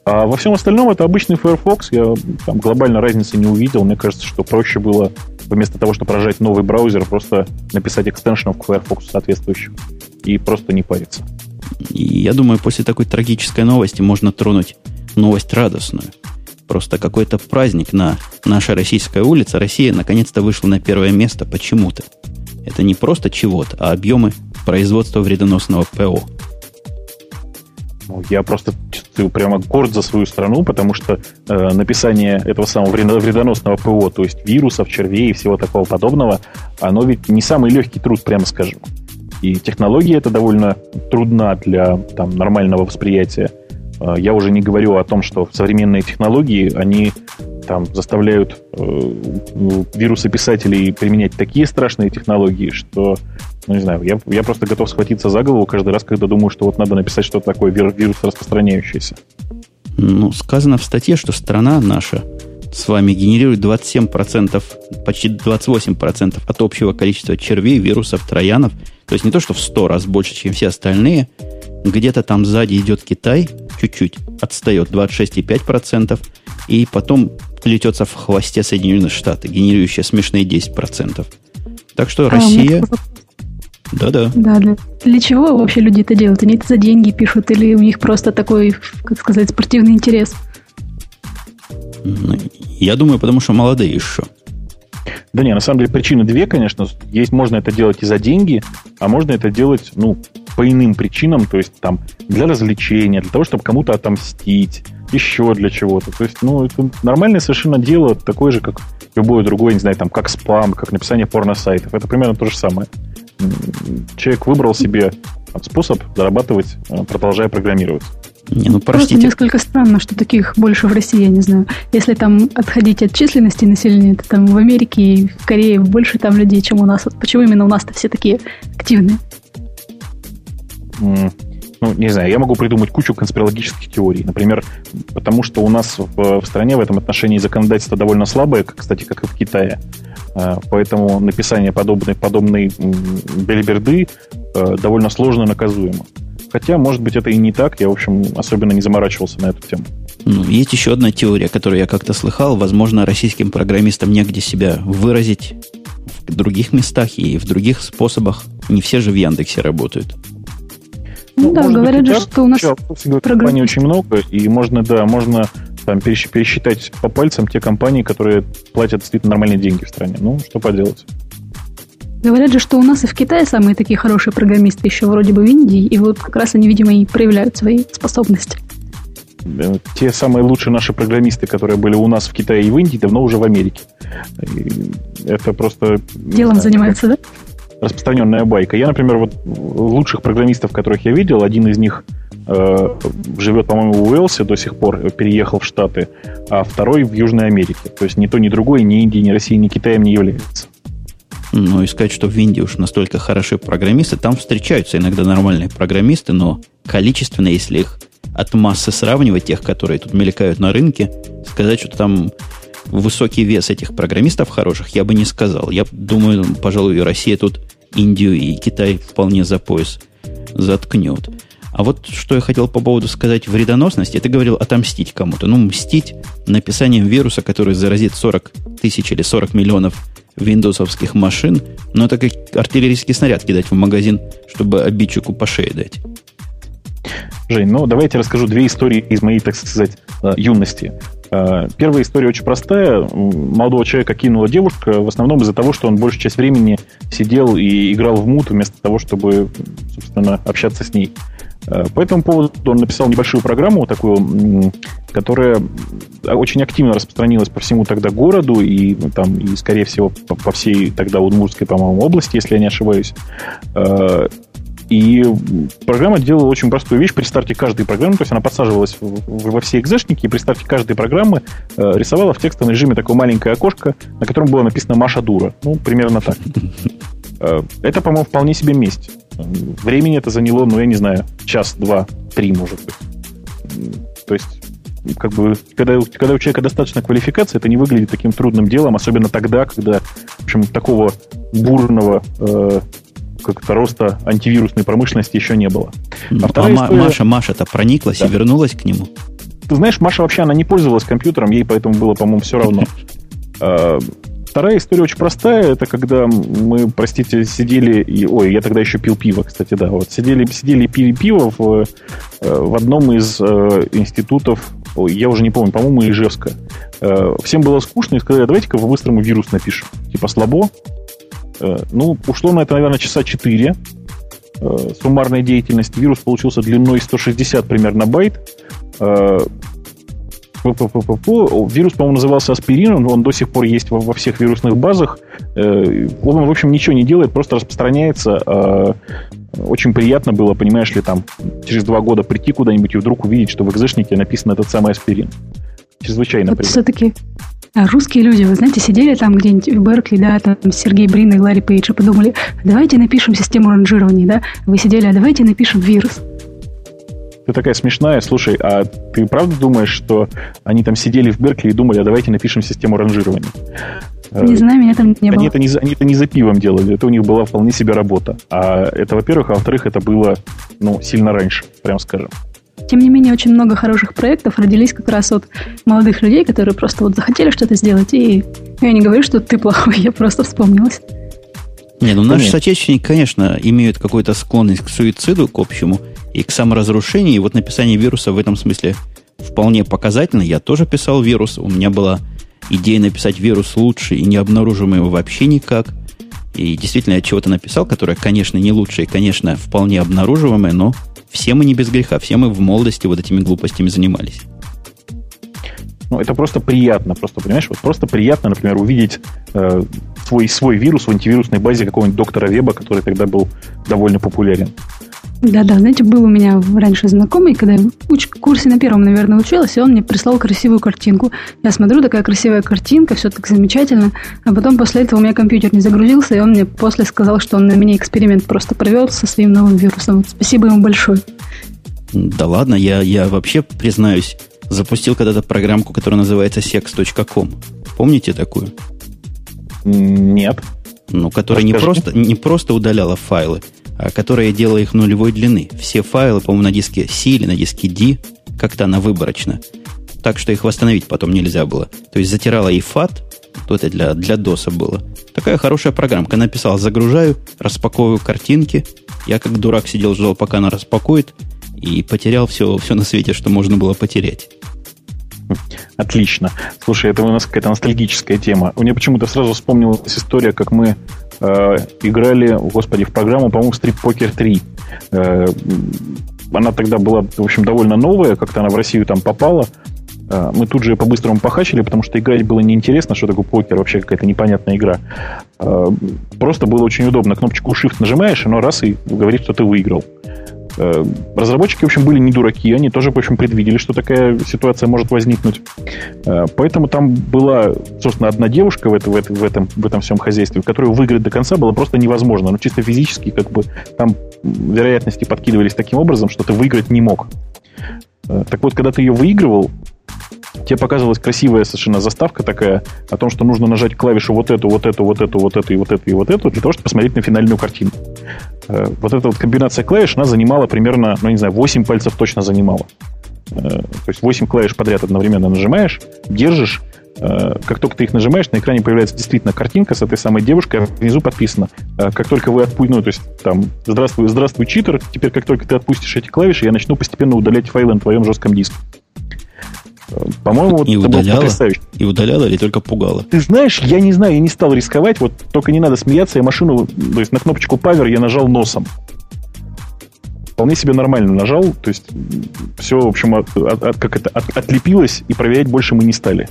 А во всем остальном это обычный Firefox. Я там глобально разницы не увидел. Мне кажется, что проще было вместо того, чтобы рожать новый браузер, просто написать экстеншенов к Firefox соответствующих и просто не париться. Я думаю, после такой трагической новости можно тронуть новость радостную. Просто какой-то праздник на нашей российской улице. Россия наконец-то вышла на первое место почему-то. Это не просто чего-то, а объемы производства вредоносного ПО. Ну, я просто прямо горд за свою страну, потому что э, написание этого самого вредоносного ПО, то есть вирусов, червей и всего такого подобного, оно ведь не самый легкий труд, прямо скажем. И технология это довольно трудна для там, нормального восприятия. Э, я уже не говорю о том, что современные технологии, они там заставляют э, вирусописателей применять такие страшные технологии, что ну, не знаю, я, я просто готов схватиться за голову каждый раз, когда думаю, что вот надо написать что-то такое, вирус распространяющийся. Ну, сказано в статье, что страна наша с вами генерирует 27%, почти 28% от общего количества червей, вирусов, троянов. То есть не то, что в 100 раз больше, чем все остальные. Где-то там сзади идет Китай, чуть-чуть отстает, 26,5%. И потом плетется в хвосте Соединенные Штаты, генерирующие смешные 10%. Так что а, Россия... Да-да. Да, для, для чего вообще люди это делают? Они это за деньги пишут или у них просто такой, как сказать, спортивный интерес? Ну, я думаю, потому что молодые еще. Да не, на самом деле причины две, конечно. Есть, можно это делать и за деньги, а можно это делать, ну, по иным причинам, то есть там для развлечения, для того, чтобы кому-то отомстить, еще для чего-то. То есть, ну, это нормальное совершенно дело, такое же, как любое другое, не знаю, там, как спам, как написание порно-сайтов. Это примерно то же самое человек выбрал себе способ зарабатывать, э, продолжая программировать. Не, ну простите. Просто несколько странно, что таких больше в России, я не знаю. Если там отходить от численности населения, то там в Америке и в Корее больше там людей, чем у нас. Почему именно у нас-то все такие активные? ну, не знаю, я могу придумать кучу конспирологических теорий. Например, потому что у нас в, в стране в этом отношении законодательство довольно слабое, как, кстати, как и в Китае. Э, поэтому написание подобной, подобной бельберды э, довольно сложно наказуемо. Хотя, может быть, это и не так. Я, в общем, особенно не заморачивался на эту тему. Ну, есть еще одна теория, которую я как-то слыхал. Возможно, российским программистам негде себя выразить в других местах и в других способах. Не все же в Яндексе работают. Ну, да, говорят же, что у нас компаний очень много, и можно, да, можно там пересчитать по пальцам те компании, которые платят действительно нормальные деньги в стране. Ну, что поделать. Говорят же, что у нас и в Китае самые такие хорошие программисты еще вроде бы в Индии, и вот как раз они, видимо, и проявляют свои способности. Те самые лучшие наши программисты, которые были у нас в Китае и в Индии, давно уже в Америке. Это просто... Делом да, занимаются, да? Распространенная байка. Я, например, вот лучших программистов, которых я видел, один из них э, живет, по-моему, в Уэлсе до сих пор, переехал в Штаты, а второй в Южной Америке. То есть ни то, ни другое, ни Индии, ни России, ни Китаем не является. Ну, и сказать, что в Индии уж настолько хорошие программисты, там встречаются иногда нормальные программисты, но количественно, если их от массы сравнивать, тех, которые тут мелькают на рынке, сказать, что там высокий вес этих программистов хороших, я бы не сказал. Я думаю, пожалуй, Россия тут Индию и Китай вполне за пояс заткнет. А вот что я хотел по поводу сказать вредоносности, ты говорил отомстить кому-то. Ну, мстить написанием вируса, который заразит 40 тысяч или 40 миллионов виндовсовских машин, но это как артиллерийский снаряд кидать в магазин, чтобы обидчику по шее дать. Жень, ну давайте расскажу две истории из моей, так сказать, э, юности. Э, первая история очень простая. Молодого человека кинула девушка в основном из-за того, что он большую часть времени сидел и играл в мут вместо того, чтобы, собственно, общаться с ней. Э, по этому поводу он написал небольшую программу, такую, которая очень активно распространилась по всему тогда городу и, там, и скорее всего, по, по всей тогда Удмуртской, по-моему, области, если я не ошибаюсь. Э, и программа делала очень простую вещь при старте каждой программы, то есть она подсаживалась во все экзешники, и при старте каждой программы э, рисовала в текстовом режиме такое маленькое окошко, на котором было написано «Маша дура». Ну, примерно так. Это, по-моему, вполне себе месть. Времени это заняло, ну, я не знаю, час, два, три, может быть. То есть, как бы, когда, когда у человека достаточно квалификации, это не выглядит таким трудным делом, особенно тогда, когда, в общем, такого бурного э, как-то роста антивирусной промышленности еще не было. А, а история... Маша, Маша-то прониклась да. и вернулась к нему. Ты знаешь, Маша вообще, она не пользовалась компьютером, ей поэтому было, по-моему, все равно. <laughs> Вторая история очень простая. Это когда мы, простите, сидели... И, ой, я тогда еще пил пиво, кстати, да. Вот сидели, сидели и пили пиво в, э, в одном из э, институтов, ой, я уже не помню, по-моему, Ижевска. Э, всем было скучно, и сказали, давайте-ка по быстрому вирус напишем. Типа слабо. Э, ну, ушло на это, наверное, часа 4 э, суммарной деятельности. Вирус получился длиной 160 примерно байт. Э, Вирус, по-моему, назывался аспирин, он до сих пор есть во, всех вирусных базах. Э, он, в общем, ничего не делает, просто распространяется. А, очень приятно было, понимаешь ли, там через два года прийти куда-нибудь и вдруг увидеть, что в экзешнике написан этот самый аспирин. Чрезвычайно вот приятно. Все-таки а русские люди, вы знаете, сидели там где-нибудь в Беркли, да, там Сергей Брин и Ларри Пейдж и подумали, давайте напишем систему ранжирования, да? Вы сидели, а давайте напишем вирус. Ты такая смешная. Слушай, а ты правда думаешь, что они там сидели в Беркли и думали, а давайте напишем систему ранжирования? Не знаю, меня там не они было. Это не, они это не за пивом делали, это у них была вполне себе работа. А это, во-первых, а во-вторых, это было, ну, сильно раньше, прям скажем. Тем не менее, очень много хороших проектов родились как раз от молодых людей, которые просто вот захотели что-то сделать. И я не говорю, что ты плохой, <laughs> я просто вспомнилась. Не, ну наши соотечественники, конечно, имеют какую-то склонность к суициду, к общему, и к саморазрушению. И вот написание вируса в этом смысле вполне показательно. Я тоже писал вирус. У меня была идея написать вирус лучше и не обнаружим его вообще никак. И действительно я чего-то написал, которое, конечно, не лучше и, конечно, вполне обнаруживаемое, но все мы не без греха, все мы в молодости вот этими глупостями занимались. Ну, это просто приятно, просто, понимаешь, вот просто приятно, например, увидеть э, свой, свой вирус в антивирусной базе какого-нибудь доктора Веба, который тогда был довольно популярен. Да-да, знаете, был у меня раньше знакомый, когда я в курсе на первом, наверное, училась, и он мне прислал красивую картинку. Я смотрю, такая красивая картинка, все так замечательно. А потом после этого у меня компьютер не загрузился, и он мне после сказал, что он на меня эксперимент просто провел со своим новым вирусом. Вот спасибо ему большое. Да ладно, я, я вообще, признаюсь, запустил когда-то программку, которая называется sex.com. Помните такую? Нет. Ну, которая не просто, не просто удаляла файлы, а которая делала их нулевой длины. Все файлы, по-моему, на диске C или на диске D, как-то она выборочно. Так что их восстановить потом нельзя было. То есть затирала и FAT, то это для, для DOS было. Такая хорошая программка. Написал, загружаю, распаковываю картинки. Я как дурак сидел, ждал, пока она распакует, и потерял все, все на свете, что можно было потерять. Отлично. Слушай, это у нас какая-то ностальгическая тема. У меня почему-то сразу вспомнилась история, как мы э, играли, господи, в программу, по-моему, Street Poker 3. Э, она тогда была, в общем, довольно новая, как-то она в Россию там попала. Э, мы тут же по-быстрому похачили, потому что играть было неинтересно, что такое покер, вообще какая-то непонятная игра. Э, просто было очень удобно. Кнопочку Shift нажимаешь, и оно раз и говорит, что ты выиграл. Разработчики, в общем, были не дураки, они тоже, в общем, предвидели, что такая ситуация может возникнуть. Э, поэтому там была, собственно, одна девушка в, это, в, это, в, этом, в этом всем хозяйстве, которую выиграть до конца было просто невозможно. Ну, чисто физически, как бы, там вероятности подкидывались таким образом, что ты выиграть не мог. Э, так вот, когда ты ее выигрывал, тебе показывалась красивая совершенно заставка такая о том, что нужно нажать клавишу вот эту, вот эту, вот эту, вот эту и вот эту и вот эту для того, чтобы посмотреть на финальную картину. Э, вот эта вот комбинация клавиш, она занимала примерно, ну, не знаю, 8 пальцев точно занимала. Э, то есть 8 клавиш подряд одновременно нажимаешь, держишь, э, как только ты их нажимаешь, на экране появляется действительно картинка с этой самой девушкой, а внизу подписано. Как только вы отпустите, ну, то есть там, здравствуй, здравствуй, читер, теперь как только ты отпустишь эти клавиши, я начну постепенно удалять файлы на твоем жестком диске. По-моему, вот и это удаляла, И удаляла или только пугала? Ты знаешь, я не знаю, я не стал рисковать. Вот только не надо смеяться, я машину, то есть на кнопочку Power я нажал носом. Вполне себе нормально нажал, то есть все, в общем, от, от, от, как это, от, отлепилось, и проверять больше мы не стали.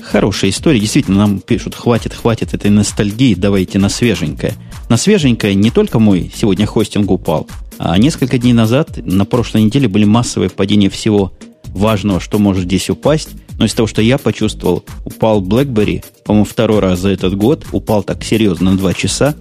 Хорошая история. Действительно, нам пишут, хватит, хватит этой ностальгии, давайте на свеженькое. На свеженькое не только мой сегодня хостинг упал, а несколько дней назад, на прошлой неделе, были массовые падения всего важного, что может здесь упасть. Но из того, что я почувствовал, упал BlackBerry, по-моему, второй раз за этот год, упал так серьезно на 2 часа.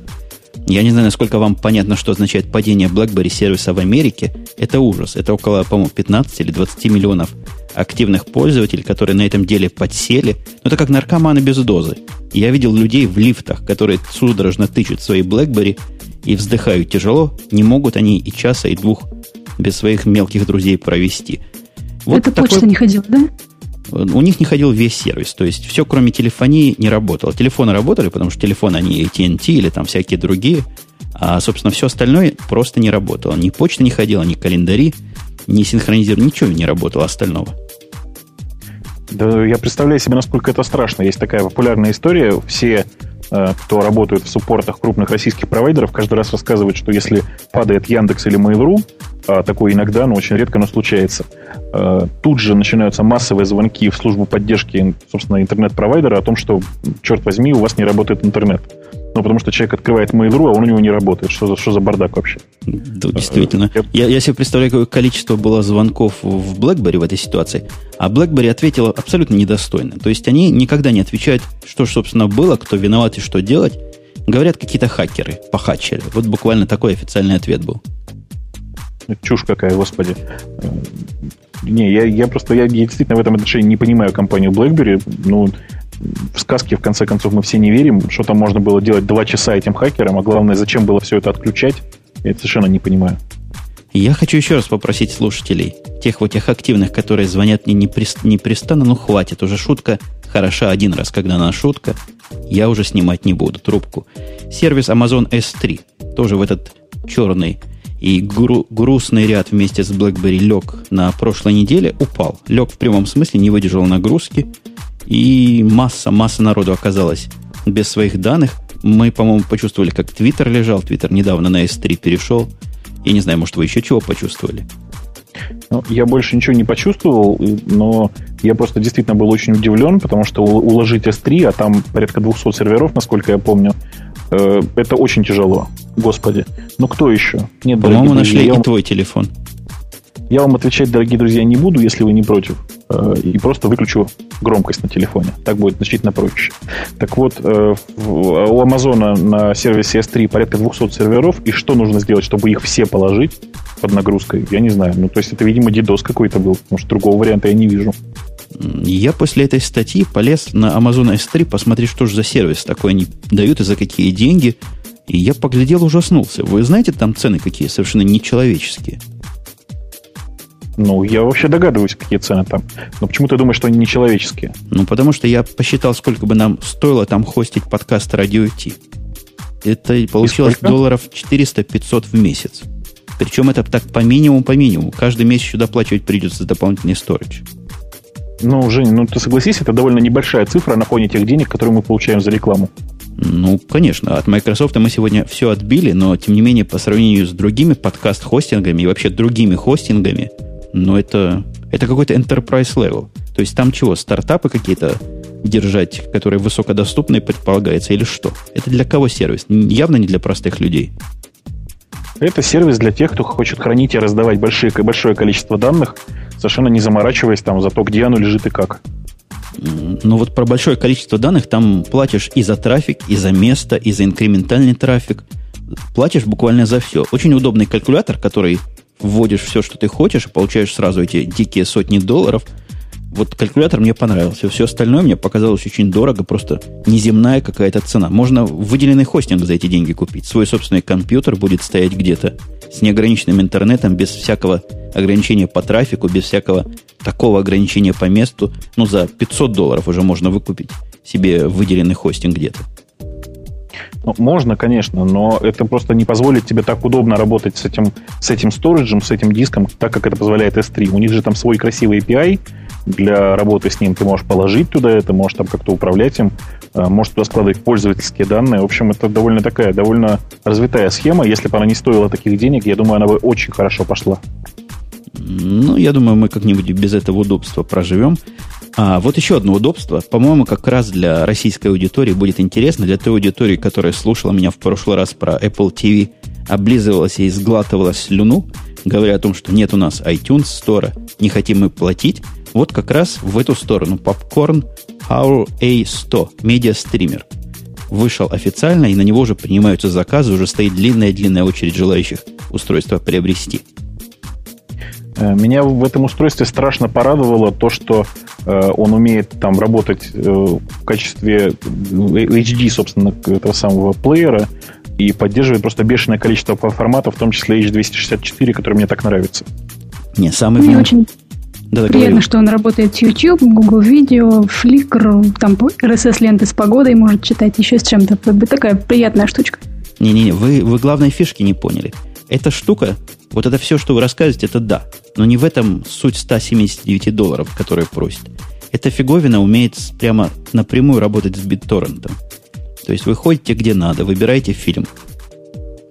Я не знаю, насколько вам понятно, что означает падение BlackBerry сервиса в Америке. Это ужас. Это около, по-моему, 15 или 20 миллионов активных пользователей, которые на этом деле подсели. Но это как наркоманы без дозы. Я видел людей в лифтах, которые судорожно тычут свои BlackBerry и вздыхают тяжело. Не могут они и часа, и двух без своих мелких друзей провести. Вот Это такой... почта не ходила, да? У них не ходил весь сервис. То есть все, кроме телефонии, не работало. Телефоны работали, потому что телефоны они AT&T или там всякие другие. А, собственно, все остальное просто не работало. Ни почта не ходила, ни календари, ни синхронизирование, ничего не работало остального. Да, я представляю себе, насколько это страшно. Есть такая популярная история. Все, э, кто работает в суппортах крупных российских провайдеров, каждый раз рассказывают, что если падает Яндекс или Mail.ru, а такое иногда, но очень редко, но случается. А, тут же начинаются массовые звонки в службу поддержки, собственно, интернет-провайдера о том, что, черт возьми, у вас не работает интернет. Ну, потому что человек открывает Mail.ru, а он у него не работает. Что за, что за бардак вообще? Да, действительно. Я, я себе представляю, какое количество было звонков в BlackBerry в этой ситуации. А BlackBerry ответила абсолютно недостойно. То есть они никогда не отвечают, что, собственно, было, кто виноват и что делать. Говорят какие-то хакеры, похачили. Вот буквально такой официальный ответ был. Чушь какая, господи. Не, я, я просто, я, я действительно в этом отношении не понимаю компанию BlackBerry. Ну, в сказке, в конце концов, мы все не верим. Что там можно было делать два часа этим хакерам, а главное, зачем было все это отключать, я это совершенно не понимаю. Я хочу еще раз попросить слушателей, тех вот тех активных, которые звонят мне непрестанно, ну хватит, уже шутка хороша один раз, когда она шутка, я уже снимать не буду трубку. Сервис Amazon S3, тоже в этот черный и гру- грустный ряд вместе с BlackBerry лег на прошлой неделе, упал. Лег в прямом смысле, не выдержал нагрузки. И масса, масса народу оказалась без своих данных. Мы, по-моему, почувствовали, как Твиттер лежал. Твиттер недавно на S3 перешел. Я не знаю, может, вы еще чего почувствовали? Ну, я больше ничего не почувствовал, но я просто действительно был очень удивлен, потому что уложить S3, а там порядка 200 серверов, насколько я помню, Э, это очень тяжело. Господи. Ну кто еще? Нет, По-моему, нашли друзья, и вам... твой телефон. Я вам отвечать, дорогие друзья, не буду, если вы не против. Э, и просто выключу громкость на телефоне. Так будет значительно проще. Так вот, э, у Амазона на сервисе S3 порядка 200 серверов. И что нужно сделать, чтобы их все положить под нагрузкой? Я не знаю. Ну, то есть это, видимо, DDoS какой-то был. Потому что другого варианта я не вижу. Я после этой статьи полез на Amazon S3 посмотреть, что же за сервис такой они дают и за какие деньги. И я поглядел, ужаснулся. Вы знаете, там цены какие совершенно нечеловеческие. Ну, я вообще догадываюсь, какие цены там. Но почему ты думаешь, что они нечеловеческие? Ну, потому что я посчитал, сколько бы нам стоило там хостить подкаст Радио Ти. Это получилось долларов 400-500 в месяц. Причем это так по минимуму, по минимуму. Каждый месяц еще доплачивать придется за дополнительный сторидж. Ну, Женя, ну ты согласись, это довольно небольшая цифра на фоне тех денег, которые мы получаем за рекламу. Ну, конечно, от Microsoft мы сегодня все отбили, но тем не менее, по сравнению с другими подкаст-хостингами и вообще другими хостингами, ну, это, это какой-то enterprise level. То есть там чего, стартапы какие-то держать, которые высокодоступные предполагается, или что? Это для кого сервис? Явно не для простых людей. Это сервис для тех, кто хочет хранить и раздавать большие, большое количество данных, совершенно не заморачиваясь там за то, где оно лежит и как. Ну вот про большое количество данных там платишь и за трафик, и за место, и за инкрементальный трафик. Платишь буквально за все. Очень удобный калькулятор, который вводишь все, что ты хочешь, и получаешь сразу эти дикие сотни долларов – вот калькулятор мне понравился. Все остальное мне показалось очень дорого, просто неземная какая-то цена. Можно выделенный хостинг за эти деньги купить. Свой собственный компьютер будет стоять где-то с неограниченным интернетом, без всякого ограничения по трафику, без всякого такого ограничения по месту. Ну, за 500 долларов уже можно выкупить себе выделенный хостинг где-то. Ну, можно, конечно, но это просто не позволит тебе так удобно работать с этим, с этим сториджем, с этим диском, так как это позволяет S3. У них же там свой красивый API, для работы с ним ты можешь положить туда это, можешь там как-то управлять им, э, можешь туда складывать пользовательские данные. В общем, это довольно такая, довольно развитая схема. Если бы она не стоила таких денег, я думаю, она бы очень хорошо пошла. Ну, я думаю, мы как-нибудь без этого удобства проживем. А вот еще одно удобство, по-моему, как раз для российской аудитории будет интересно, для той аудитории, которая слушала меня в прошлый раз про Apple TV, облизывалась и сглатывала слюну, говоря о том, что нет у нас iTunes Store, не хотим мы платить. Вот как раз в эту сторону Popcorn Our A100 медиа-стример вышел официально, и на него уже принимаются заказы, уже стоит длинная-длинная очередь желающих устройство приобрести. Э, меня в этом устройстве страшно порадовало то, что он умеет там работать э, в качестве HD, собственно, этого самого плеера и поддерживает просто бешеное количество форматов, в том числе H264, который мне так нравится. Не, самый... Мне очень да, Приятно, говорю. что он работает с YouTube, Google Video, Flickr, там RSS-ленты с погодой может читать, еще с чем-то. Такая приятная штучка. Не-не-не, вы, вы главной фишки не поняли. Эта штука, вот это все, что вы рассказываете, это да. Но не в этом суть 179 долларов, которые просит. Эта фиговина умеет прямо напрямую работать с BitTorrent. То есть вы ходите где надо, выбираете фильм.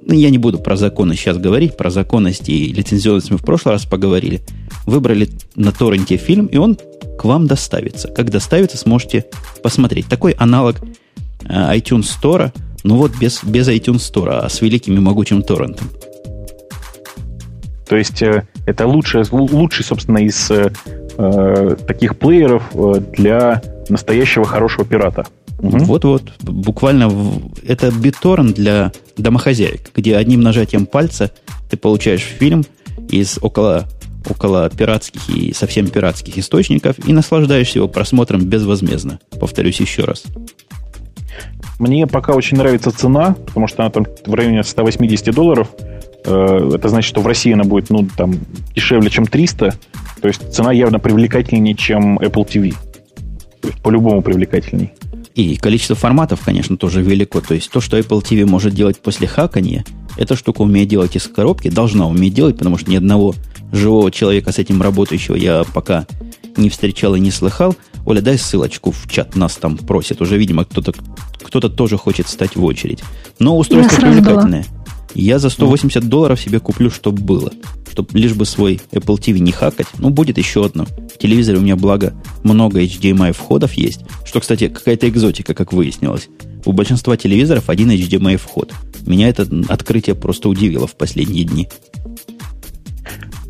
Ну, я не буду про законы сейчас говорить, про законности и лицензионность мы в прошлый раз поговорили выбрали на торренте фильм, и он к вам доставится. Как доставится, сможете посмотреть. Такой аналог э, iTunes Store, ну вот без, без iTunes Store, а с великим и могучим торрентом. То есть э, это лучший, лучший, собственно, из э, э таких плееров для настоящего хорошего пирата. Угу. Вот-вот, буквально это BitTorrent для домохозяек, где одним нажатием пальца ты получаешь фильм из около около пиратских и совсем пиратских источников и наслаждаешься его просмотром безвозмездно. Повторюсь еще раз. Мне пока очень нравится цена, потому что она там в районе 180 долларов. Э, это значит, что в России она будет ну, там, дешевле, чем 300. То есть цена явно привлекательнее, чем Apple TV. То есть по-любому привлекательней. И количество форматов, конечно, тоже велико. То есть то, что Apple TV может делать после хакания, эта штука умеет делать из коробки, должна уметь делать, потому что ни одного живого человека с этим работающего я пока не встречал и не слыхал. Оля, дай ссылочку в чат, нас там просят. Уже, видимо, кто-то кто тоже хочет стать в очередь. Но устройство привлекательное. Я за 180 долларов себе куплю, чтобы было. Чтобы лишь бы свой Apple TV не хакать. Ну, будет еще одно. В телевизоре у меня, благо, много HDMI входов есть. Что, кстати, какая-то экзотика, как выяснилось. У большинства телевизоров один HDMI вход. Меня это открытие просто удивило в последние дни.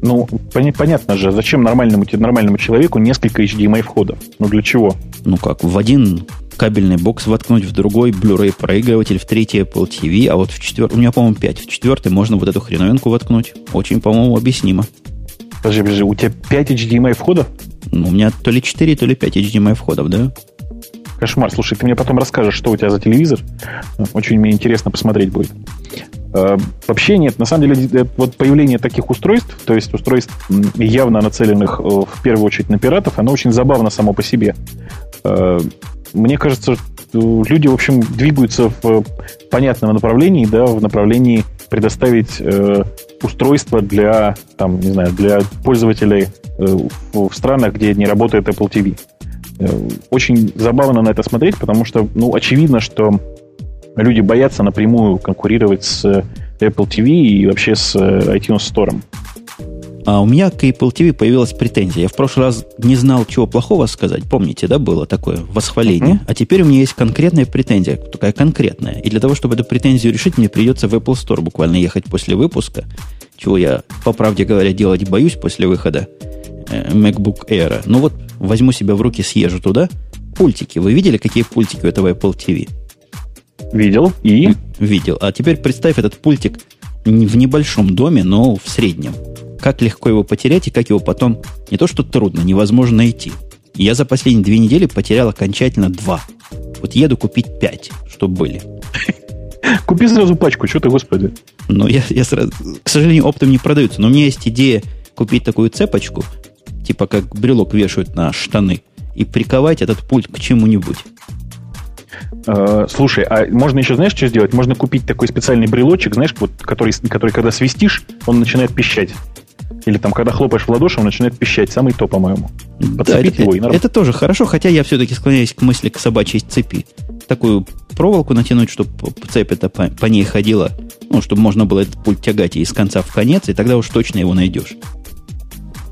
Ну, понятно же, зачем нормальному, нормальному человеку несколько HDMI входов? Ну, для чего? Ну как, в один кабельный бокс воткнуть, в другой Blu-ray проигрыватель, в третий Apple TV, а вот в четвертый, у меня, по-моему, 5. В четвертый можно вот эту хреновинку воткнуть. Очень, по-моему, объяснимо. Подожди, подожди, у тебя 5 HDMI входов? Ну, у меня то ли 4, то ли 5 HDMI входов, да? Кошмар. Слушай, ты мне потом расскажешь, что у тебя за телевизор. Очень мне интересно посмотреть будет. Э, вообще нет. На самом деле, вот появление таких устройств, то есть устройств явно нацеленных э, в первую очередь на пиратов, оно очень забавно само по себе. Э, мне кажется, люди, в общем, двигаются в понятном направлении, да, в направлении предоставить э, устройство для, там, не знаю, для пользователей э, в странах, где не работает Apple TV. Э, очень забавно на это смотреть, потому что, ну, очевидно, что люди боятся напрямую конкурировать с Apple TV и вообще с э, iTunes Store. А у меня к Apple TV появилась претензия. Я в прошлый раз не знал, чего плохого сказать. Помните, да, было такое восхваление? Uh-huh. А теперь у меня есть конкретная претензия, такая конкретная. И для того, чтобы эту претензию решить, мне придется в Apple Store буквально ехать после выпуска, чего я, по правде говоря, делать боюсь после выхода э, MacBook Air. Ну вот, возьму себя в руки, съезжу туда. Пультики. Вы видели, какие пультики у этого Apple TV? Видел. И? Видел. А теперь представь этот пультик в небольшом доме, но в среднем как легко его потерять и как его потом не то что трудно, невозможно найти. я за последние две недели потерял окончательно два. Вот еду купить пять, чтобы были. <laughs> Купи сразу пачку, что ты, господи. Ну, я, я сразу... К сожалению, оптом не продаются. Но у меня есть идея купить такую цепочку, типа как брелок вешают на штаны, и приковать этот пульт к чему-нибудь. Э, слушай, а можно еще, знаешь, что сделать? Можно купить такой специальный брелочек, знаешь, вот, который, который когда свистишь, он начинает пищать. Или там, когда хлопаешь в ладоши, он начинает пищать. Самый то, по-моему. Подцепить да, его это, и Это тоже хорошо, хотя я все-таки склоняюсь к мысли к собачьей цепи. Такую проволоку натянуть, чтобы цепь это по, по ней ходила, ну, чтобы можно было этот пульт тягать из конца в конец, и тогда уж точно его найдешь.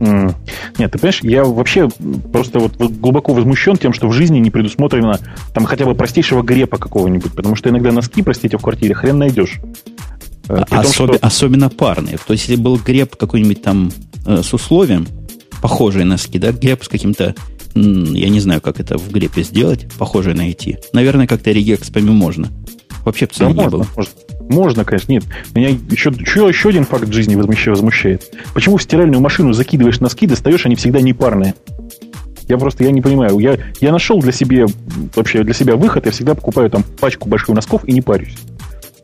Mm. Нет, ты понимаешь, я вообще просто вот глубоко возмущен тем, что в жизни не предусмотрено там хотя бы простейшего грепа какого-нибудь, потому что иногда носки, простите, в квартире хрен найдешь. Э, Особ... том, что... Особенно парные. То есть, если был греб какой-нибудь там э, с условием, похожие носки, да, греб с каким-то, я не знаю, как это в грепе сделать, похожее найти. Наверное, как-то регекспами можно. Вообще бы да, не можно, было. Можно. Можно, конечно, нет. Меня еще, еще, еще один факт жизни возмущает. Почему в стиральную машину закидываешь носки, достаешь, они всегда не парные? Я просто я не понимаю. Я, я нашел для себя вообще для себя выход, я всегда покупаю там пачку больших носков и не парюсь.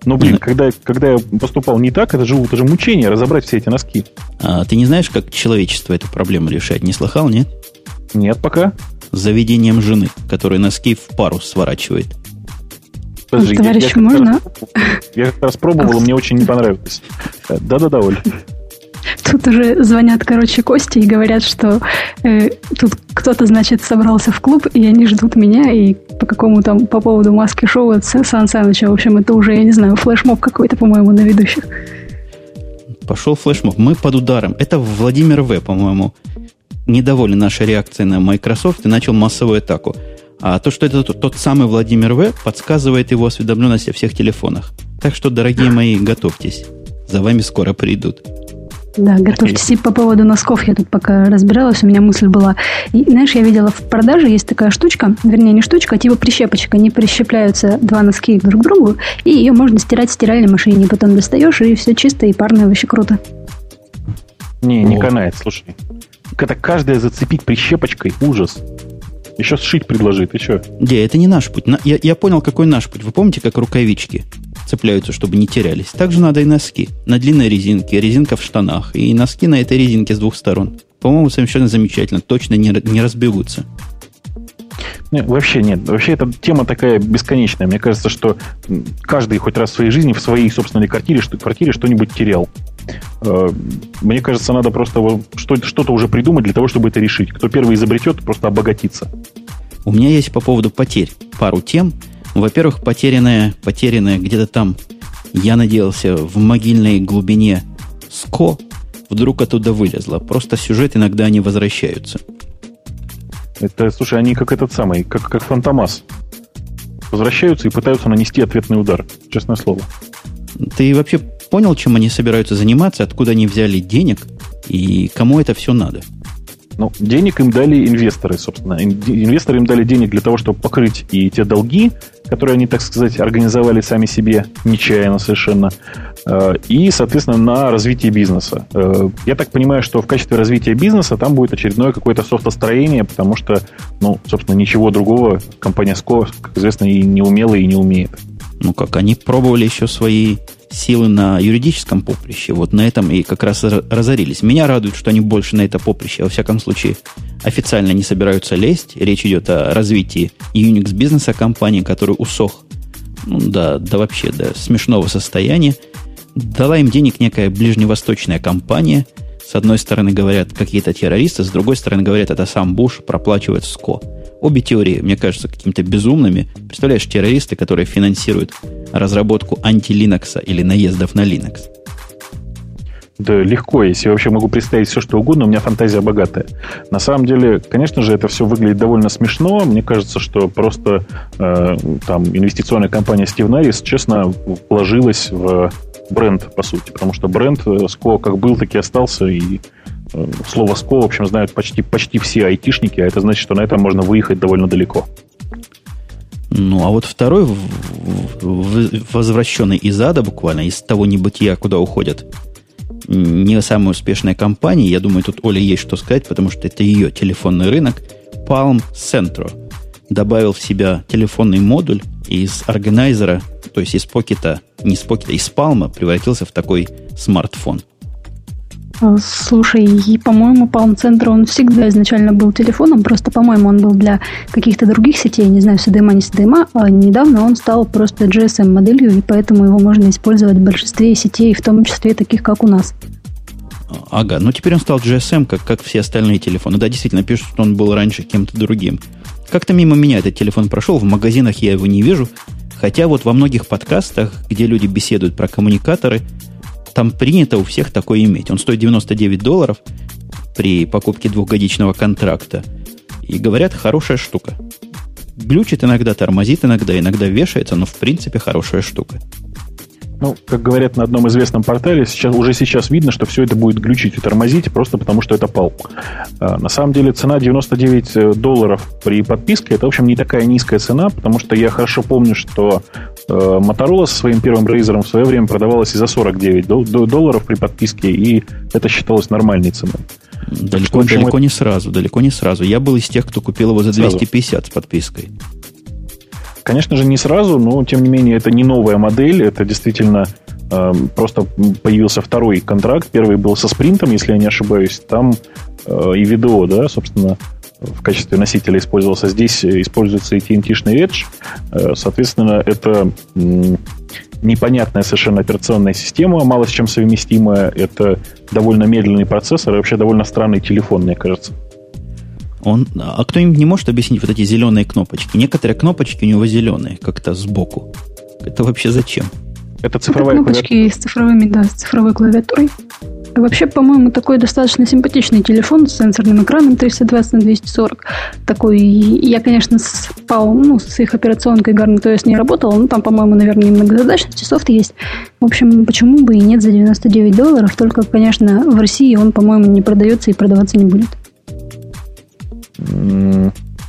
Но, блин, когда, когда я поступал не так, это же, это же мучение разобрать все эти носки. А ты не знаешь, как человечество эту проблему решает? Не слыхал, нет? Нет, пока. Заведением жены, которая носки в пару сворачивает. Подожди, Товарищ, я, я можно? Раз, я как раз пробовал, мне очень не понравилось. Да-да-да, Оль. Тут уже звонят, короче, Кости и говорят, что э, тут кто-то, значит, собрался в клуб, и они ждут меня, и по какому там, по поводу маски шоу от Сан Саныча, в общем, это уже, я не знаю, флешмоб какой-то, по-моему, на ведущих. Пошел флешмоб. Мы под ударом. Это Владимир В, по-моему, недоволен нашей реакцией на Microsoft и начал массовую атаку. А то, что это тот, самый Владимир В, подсказывает его осведомленность о всех телефонах. Так что, дорогие мои, готовьтесь. За вами скоро придут. Да, готовьтесь. И по поводу носков я тут пока разбиралась, у меня мысль была. И, знаешь, я видела в продаже есть такая штучка, вернее, не штучка, а типа прищепочка. Они прищепляются два носки друг к другу, и ее можно стирать в стиральной машине. Потом достаешь, и все чисто и парное, вообще круто. Не, не канает, слушай. Это каждая зацепить прищепочкой ужас. Еще сшить предложит, и что? Не, это не наш путь. Я, я понял, какой наш путь. Вы помните, как рукавички цепляются, чтобы не терялись? Так же надо и носки. На длинной резинке, резинка в штанах. И носки на этой резинке с двух сторон. По-моему, совершенно замечательно. Точно не, не разбегутся. Нет, вообще нет. Вообще эта тема такая бесконечная. Мне кажется, что каждый хоть раз в своей жизни в своей собственной квартире, что, квартире что-нибудь терял. Э, мне кажется, надо просто что-то уже придумать для того, чтобы это решить. Кто первый изобретет, просто обогатиться. У меня есть по поводу потерь пару тем. Во-первых, потерянная, потерянная где-то там, я надеялся, в могильной глубине СКО вдруг оттуда вылезла. Просто сюжет иногда они возвращаются. Это, слушай, они как этот самый, как, как Фантомас. Возвращаются и пытаются нанести ответный удар. Честное слово. Ты вообще понял, чем они собираются заниматься, откуда они взяли денег и кому это все надо? Ну, денег им дали инвесторы, собственно. Инвесторы им дали денег для того, чтобы покрыть и те долги, которые они, так сказать, организовали сами себе нечаянно совершенно, э, и, соответственно, на развитие бизнеса. Э, я так понимаю, что в качестве развития бизнеса там будет очередное какое-то софтостроение, потому что, ну, собственно, ничего другого компания Sco, как известно, и не умела, и не умеет. Ну как, они пробовали еще свои силы на юридическом поприще. Вот на этом и как раз разорились. Меня радует, что они больше на это поприще, во всяком случае, официально не собираются лезть. Речь идет о развитии Unix бизнеса компании, который усох ну, да, да вообще до смешного состояния. Дала им денег некая ближневосточная компания. С одной стороны говорят какие-то террористы, с другой стороны говорят, это сам Буш проплачивает СКО. Обе теории, мне кажется, какими-то безумными. Представляешь, террористы, которые финансируют разработку анти-Linux или наездов на Linux. Да легко, если я вообще могу представить все, что угодно, у меня фантазия богатая. На самом деле, конечно же, это все выглядит довольно смешно. Мне кажется, что просто э, там инвестиционная компания Steve Naris, честно, вложилась в бренд, по сути. Потому что бренд э, Ско как был, так и остался, и Э, слово СКО, в общем, знают почти, почти все айтишники, а это значит, что на этом можно выехать довольно далеко. Ну, а вот второй, возвращенный из ада буквально, из того небытия, куда уходят не самые успешные компании, я думаю, тут Оля есть что сказать, потому что это ее телефонный рынок, Palm Centro добавил в себя телефонный модуль из органайзера, то есть из покета, не из покета, из Palm превратился в такой смартфон – слушай, и, по-моему, Palm Center, он всегда изначально был телефоном, просто, по-моему, он был для каких-то других сетей, не знаю, CDMA, не CDMA, а недавно он стал просто GSM-моделью, и поэтому его можно использовать в большинстве сетей, в том числе таких, как у нас. Ага, ну теперь он стал GSM, как, как все остальные телефоны. Да, действительно, пишут, что он был раньше кем-то другим. Как-то мимо меня этот телефон прошел, в магазинах я его не вижу, хотя вот во многих подкастах, где люди беседуют про коммуникаторы, там принято у всех такое иметь. Он стоит 99 долларов при покупке двухгодичного контракта. И говорят, хорошая штука. Глючит иногда, тормозит иногда, иногда вешается, но в принципе хорошая штука. Ну, как говорят на одном известном портале, сейчас, уже сейчас видно, что все это будет глючить и тормозить, просто потому что это пал. А, на самом деле цена 99 э, долларов при подписке, это, в общем, не такая низкая цена, потому что я хорошо помню, что э, Motorola со своим первым рейзером в свое время продавалась и за 49 долларов при подписке, и это считалось нормальной ценой. Далеко, что, далеко не сразу, далеко не сразу. Я был из тех, кто купил его за 250 сразу. с подпиской. Конечно же, не сразу, но тем не менее это не новая модель, это действительно э, просто появился второй контракт. Первый был со спринтом, если я не ошибаюсь. Там э, и видео, да, собственно, в качестве носителя использовался. Здесь используется AT&T-шный Edge. Э, соответственно, это непонятная совершенно операционная система, мало с чем совместимая. Это довольно медленный процессор и вообще довольно странный телефон, мне кажется. Он, а кто-нибудь не может объяснить вот эти зеленые кнопочки? Некоторые кнопочки у него зеленые, как-то сбоку. Это вообще зачем? Это цифровая Это кнопочки клавиатура. с цифровыми, да, с цифровой клавиатурой. Вообще, по-моему, такой достаточно симпатичный телефон с сенсорным экраном 320 на 240. Такой, я, конечно, с, ну, с их операционкой GarnetOS не работал, но там, по-моему, наверное, немногозадачности, софт есть. В общем, почему бы и нет за 99 долларов, только, конечно, в России он, по-моему, не продается и продаваться не будет.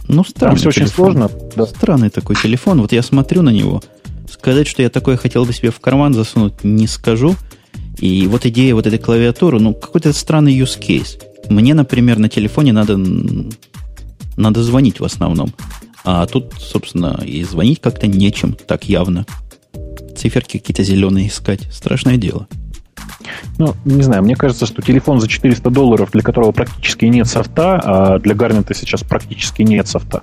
Ну, странный все очень сложно. Да. Странный такой телефон. Вот я смотрю на него. Сказать, что я такое хотел бы себе в карман засунуть, не скажу. И вот идея вот этой клавиатуры, ну, какой-то странный use case. Мне, например, на телефоне надо, надо звонить в основном. А тут, собственно, и звонить как-то нечем так явно. Циферки какие-то зеленые искать. Страшное дело. Ну, не знаю, мне кажется, что телефон за 400 долларов, для которого практически нет софта, а для Гарнета сейчас практически нет софта.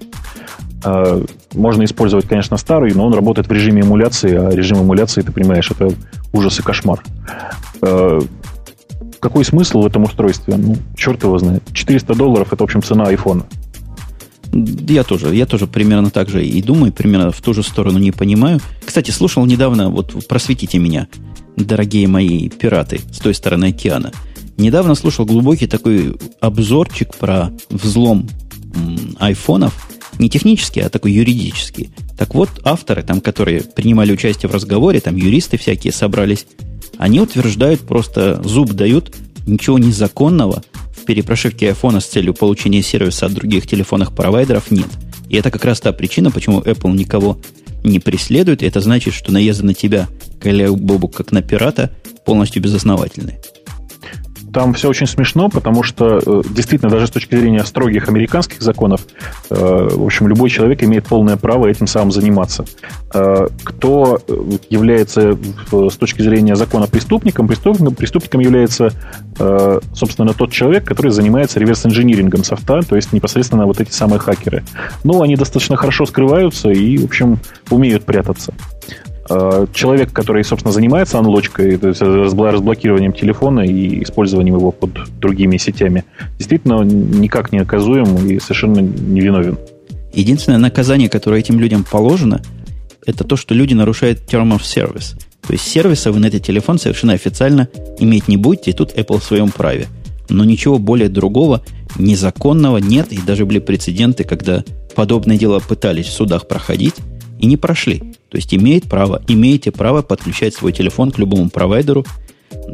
А, можно использовать, конечно, старый, но он работает в режиме эмуляции, а режим эмуляции, ты понимаешь, это ужас и кошмар. А, какой смысл в этом устройстве? Ну, черт его знает. 400 долларов – это, в общем, цена айфона. Я тоже, я тоже примерно так же и думаю, примерно в ту же сторону не понимаю. Кстати, слушал недавно, вот просветите меня, дорогие мои пираты с той стороны океана. Недавно слушал глубокий такой обзорчик про взлом айфонов, не технический, а такой юридический. Так вот, авторы, там, которые принимали участие в разговоре, там юристы всякие собрались, они утверждают, просто зуб дают, ничего незаконного в перепрошивке айфона с целью получения сервиса от других телефонных провайдеров нет. И это как раз та причина, почему Apple никого не преследует, это значит, что наезды на тебя, коллег Бобу, как на пирата, полностью безосновательные. Там все очень смешно, потому что э, действительно даже с точки зрения строгих американских законов, э, в общем, любой человек имеет полное право этим самым заниматься. Э, кто является с точки зрения закона преступником? Преступником, преступником является, собственно, тот человек, который занимается реверс-инжинирингом софта, то есть непосредственно вот эти самые хакеры. Ну, они достаточно хорошо скрываются и, в общем, умеют прятаться. Э, человек, который, собственно, занимается анлочкой, то есть разблокированием телефона и использованием его под другими сетями, действительно никак не наказуем и совершенно невиновен. Единственное наказание, которое этим людям положено, это то, что люди нарушают term of service. То есть сервиса вы на этот телефон совершенно официально иметь не будете, и тут Apple в своем праве. Но ничего более другого, незаконного нет, и даже были прецеденты, когда подобное дело пытались в судах проходить, и не прошли. То есть имеет право, имеете право подключать свой телефон к любому провайдеру.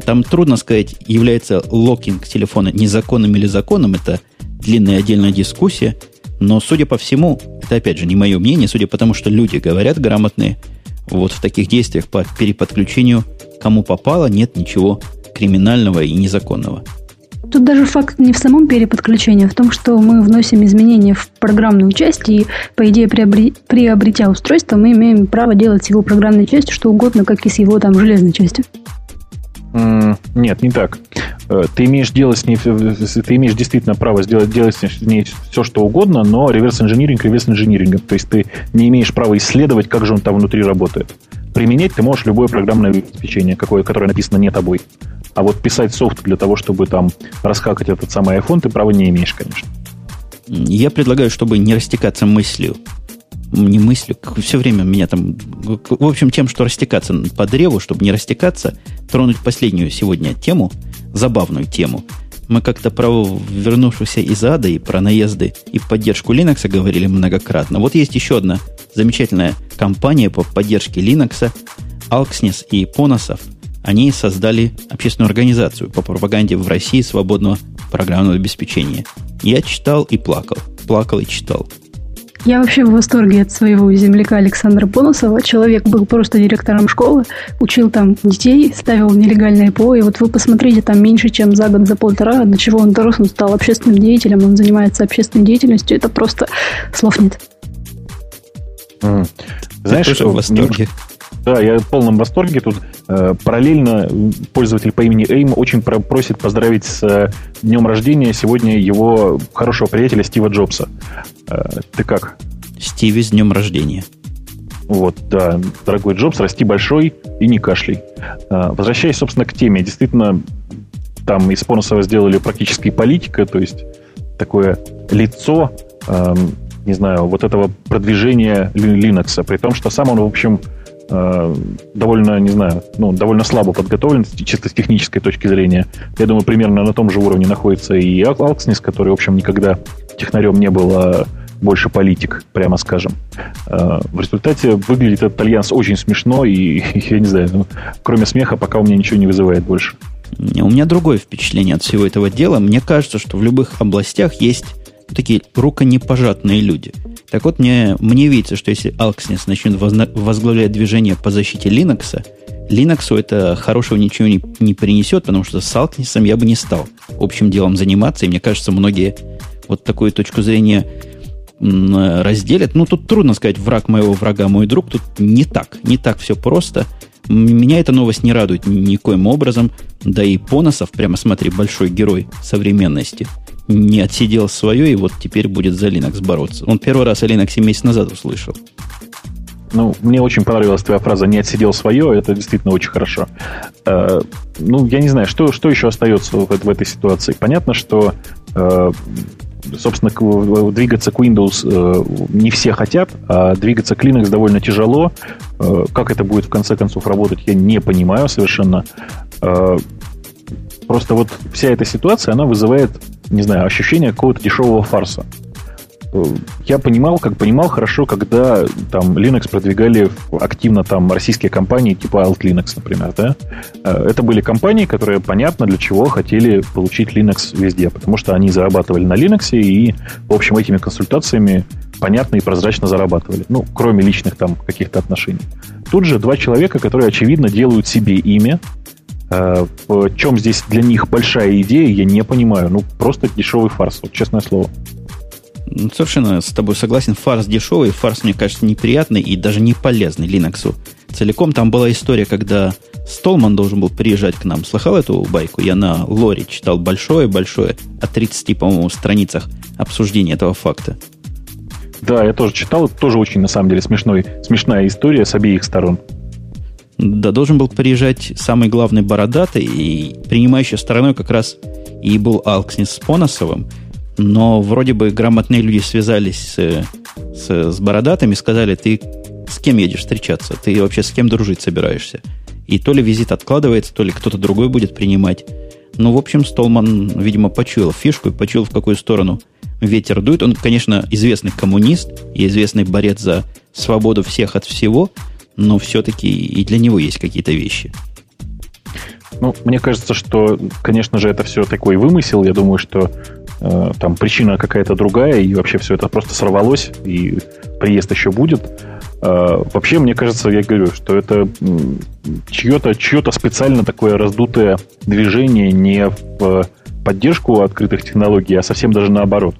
Там трудно сказать, является локинг телефона незаконным или законным. Это длинная отдельная дискуссия. Но, судя по всему, это опять же не мое мнение, судя по тому, что люди говорят грамотные, вот в таких действиях по переподключению кому попало, нет ничего криминального и незаконного. Тут даже факт не в самом переподключении, а в том, что мы вносим изменения в программную часть, и, по идее, приобре... приобретя устройство, мы имеем право делать с его программной частью что угодно, как и с его там железной частью. Нет, не так. Э, ты имеешь делать с ней, ты имеешь действительно право сделать, делать с ней все, что угодно, но реверс-инжиниринг реверс-инжинирингом. То есть ты не имеешь права исследовать, как же он там внутри работает. Применять ты можешь любое программное обеспечение, какое, которое написано не тобой. А вот писать софт для того, чтобы там раскакать этот самый iPhone, ты права не имеешь, конечно. Я предлагаю, чтобы не растекаться мыслью, не мыслью, все время меня там... В общем, тем, что растекаться по древу, чтобы не растекаться, тронуть последнюю сегодня тему, забавную тему. Мы как-то про вернувшихся из ада и про наезды и поддержку Linux говорили многократно. Вот есть еще одна замечательная компания по поддержке Linux, Alxnis и Ponosov – они создали общественную организацию по пропаганде в России свободного программного обеспечения. Я читал и плакал. Плакал и читал. Я вообще в восторге от своего земляка Александра Поносова. Человек был просто директором школы, учил там детей, ставил нелегальное ПО. И вот вы посмотрите, там меньше, чем за год, за полтора, до чего он дорос, он стал общественным деятелем, он занимается общественной деятельностью. Это просто слов нет. Mm. Знаешь, что в восторге? Да, я в полном восторге. Тут параллельно пользователь по имени Эйм очень про- просит поздравить с э, днем рождения сегодня его хорошего приятеля Стива Джобса. Э, ты как? Стиви с днем рождения. Вот, да, дорогой Джобс, расти большой и не кашляй. Э, возвращаясь, собственно, к теме. Действительно, там из Понусова сделали практически политика, то есть такое лицо, э, не знаю, вот этого продвижения Linux, при том, что сам он, в общем, Э, довольно, не знаю, ну, довольно слабо подготовлен чисто с технической точки зрения. Я думаю, примерно на том же уровне находится и Алкснис, который, в общем, никогда технарем не был, а больше политик, прямо скажем. Э, в результате выглядит этот альянс очень смешно, и, <laughs> я не знаю, ну, кроме смеха пока у меня ничего не вызывает больше. У меня другое впечатление от всего этого дела. Мне кажется, что в любых областях есть такие руконепожатные люди. Так вот, мне, мне видится, что если Alxnis начнет возглавлять движение по защите Linux, Linux это хорошего ничего не, не принесет, потому что с Alxnis я бы не стал общим делом заниматься, и мне кажется, многие вот такую точку зрения разделят. Ну, тут трудно сказать, враг моего врага мой друг. Тут не так, не так все просто. Меня эта новость не радует никоим образом. Да и Поносов, прямо смотри, большой герой современности – не отсидел свое, и вот теперь будет за Linux бороться. Он первый раз о Linux месяц назад услышал. Ну, мне очень понравилась твоя фраза «не отсидел свое», это действительно очень хорошо. Э, ну, я не знаю, что, что еще остается в, в этой ситуации. Понятно, что, э, собственно, двигаться к Windows э, не все хотят, а двигаться к Linux довольно тяжело. Э, как это будет в конце концов работать, я не понимаю совершенно. Э, просто вот вся эта ситуация, она вызывает не знаю, ощущение какого-то дешевого фарса. Я понимал, как понимал хорошо, когда там Linux продвигали активно там российские компании типа Alt Linux, например, да. Э, это были компании, которые понятно для чего хотели получить Linux везде, потому что они зарабатывали на Linux и, в общем, этими консультациями понятно и прозрачно зарабатывали. Ну, кроме личных там каких-то отношений. Тут же два человека, которые, очевидно, делают себе имя. Э, в чем здесь для них большая идея, я не понимаю. Ну, просто дешевый фарс, вот честное слово. Ну, совершенно с тобой согласен. Фарс дешевый, фарс, мне кажется, неприятный и даже не полезный Linux. Целиком там была история, когда Столман должен был приезжать к нам. Слыхал эту байку? Я на Лоре читал большое-большое, о 30, по-моему, страницах обсуждения этого факта. Да, я тоже читал. Это тоже очень, на самом деле, смешной, смешная история с обеих сторон. Да, должен был приезжать самый главный бородатый, и принимающей стороной как раз и был Алкснис с Поносовым. Но вроде бы грамотные люди связались с, с, с бородатыми, сказали, ты с кем едешь встречаться? Ты вообще с кем дружить собираешься? И то ли визит откладывается, то ли кто-то другой будет принимать. Ну, в общем, Столман, видимо, почуял фишку и почуял, в какую сторону ветер дует. Он, конечно, известный коммунист и известный борец за свободу всех от всего, но все-таки и для него есть какие-то вещи. Ну, мне кажется, что, конечно же, это все такой вымысел. Я думаю, что там причина какая-то другая, и вообще все это просто сорвалось, и приезд еще будет. Э, вообще, мне кажется, я говорю, что это чье-то чье специально такое раздутое движение не в поддержку открытых технологий, а совсем даже наоборот.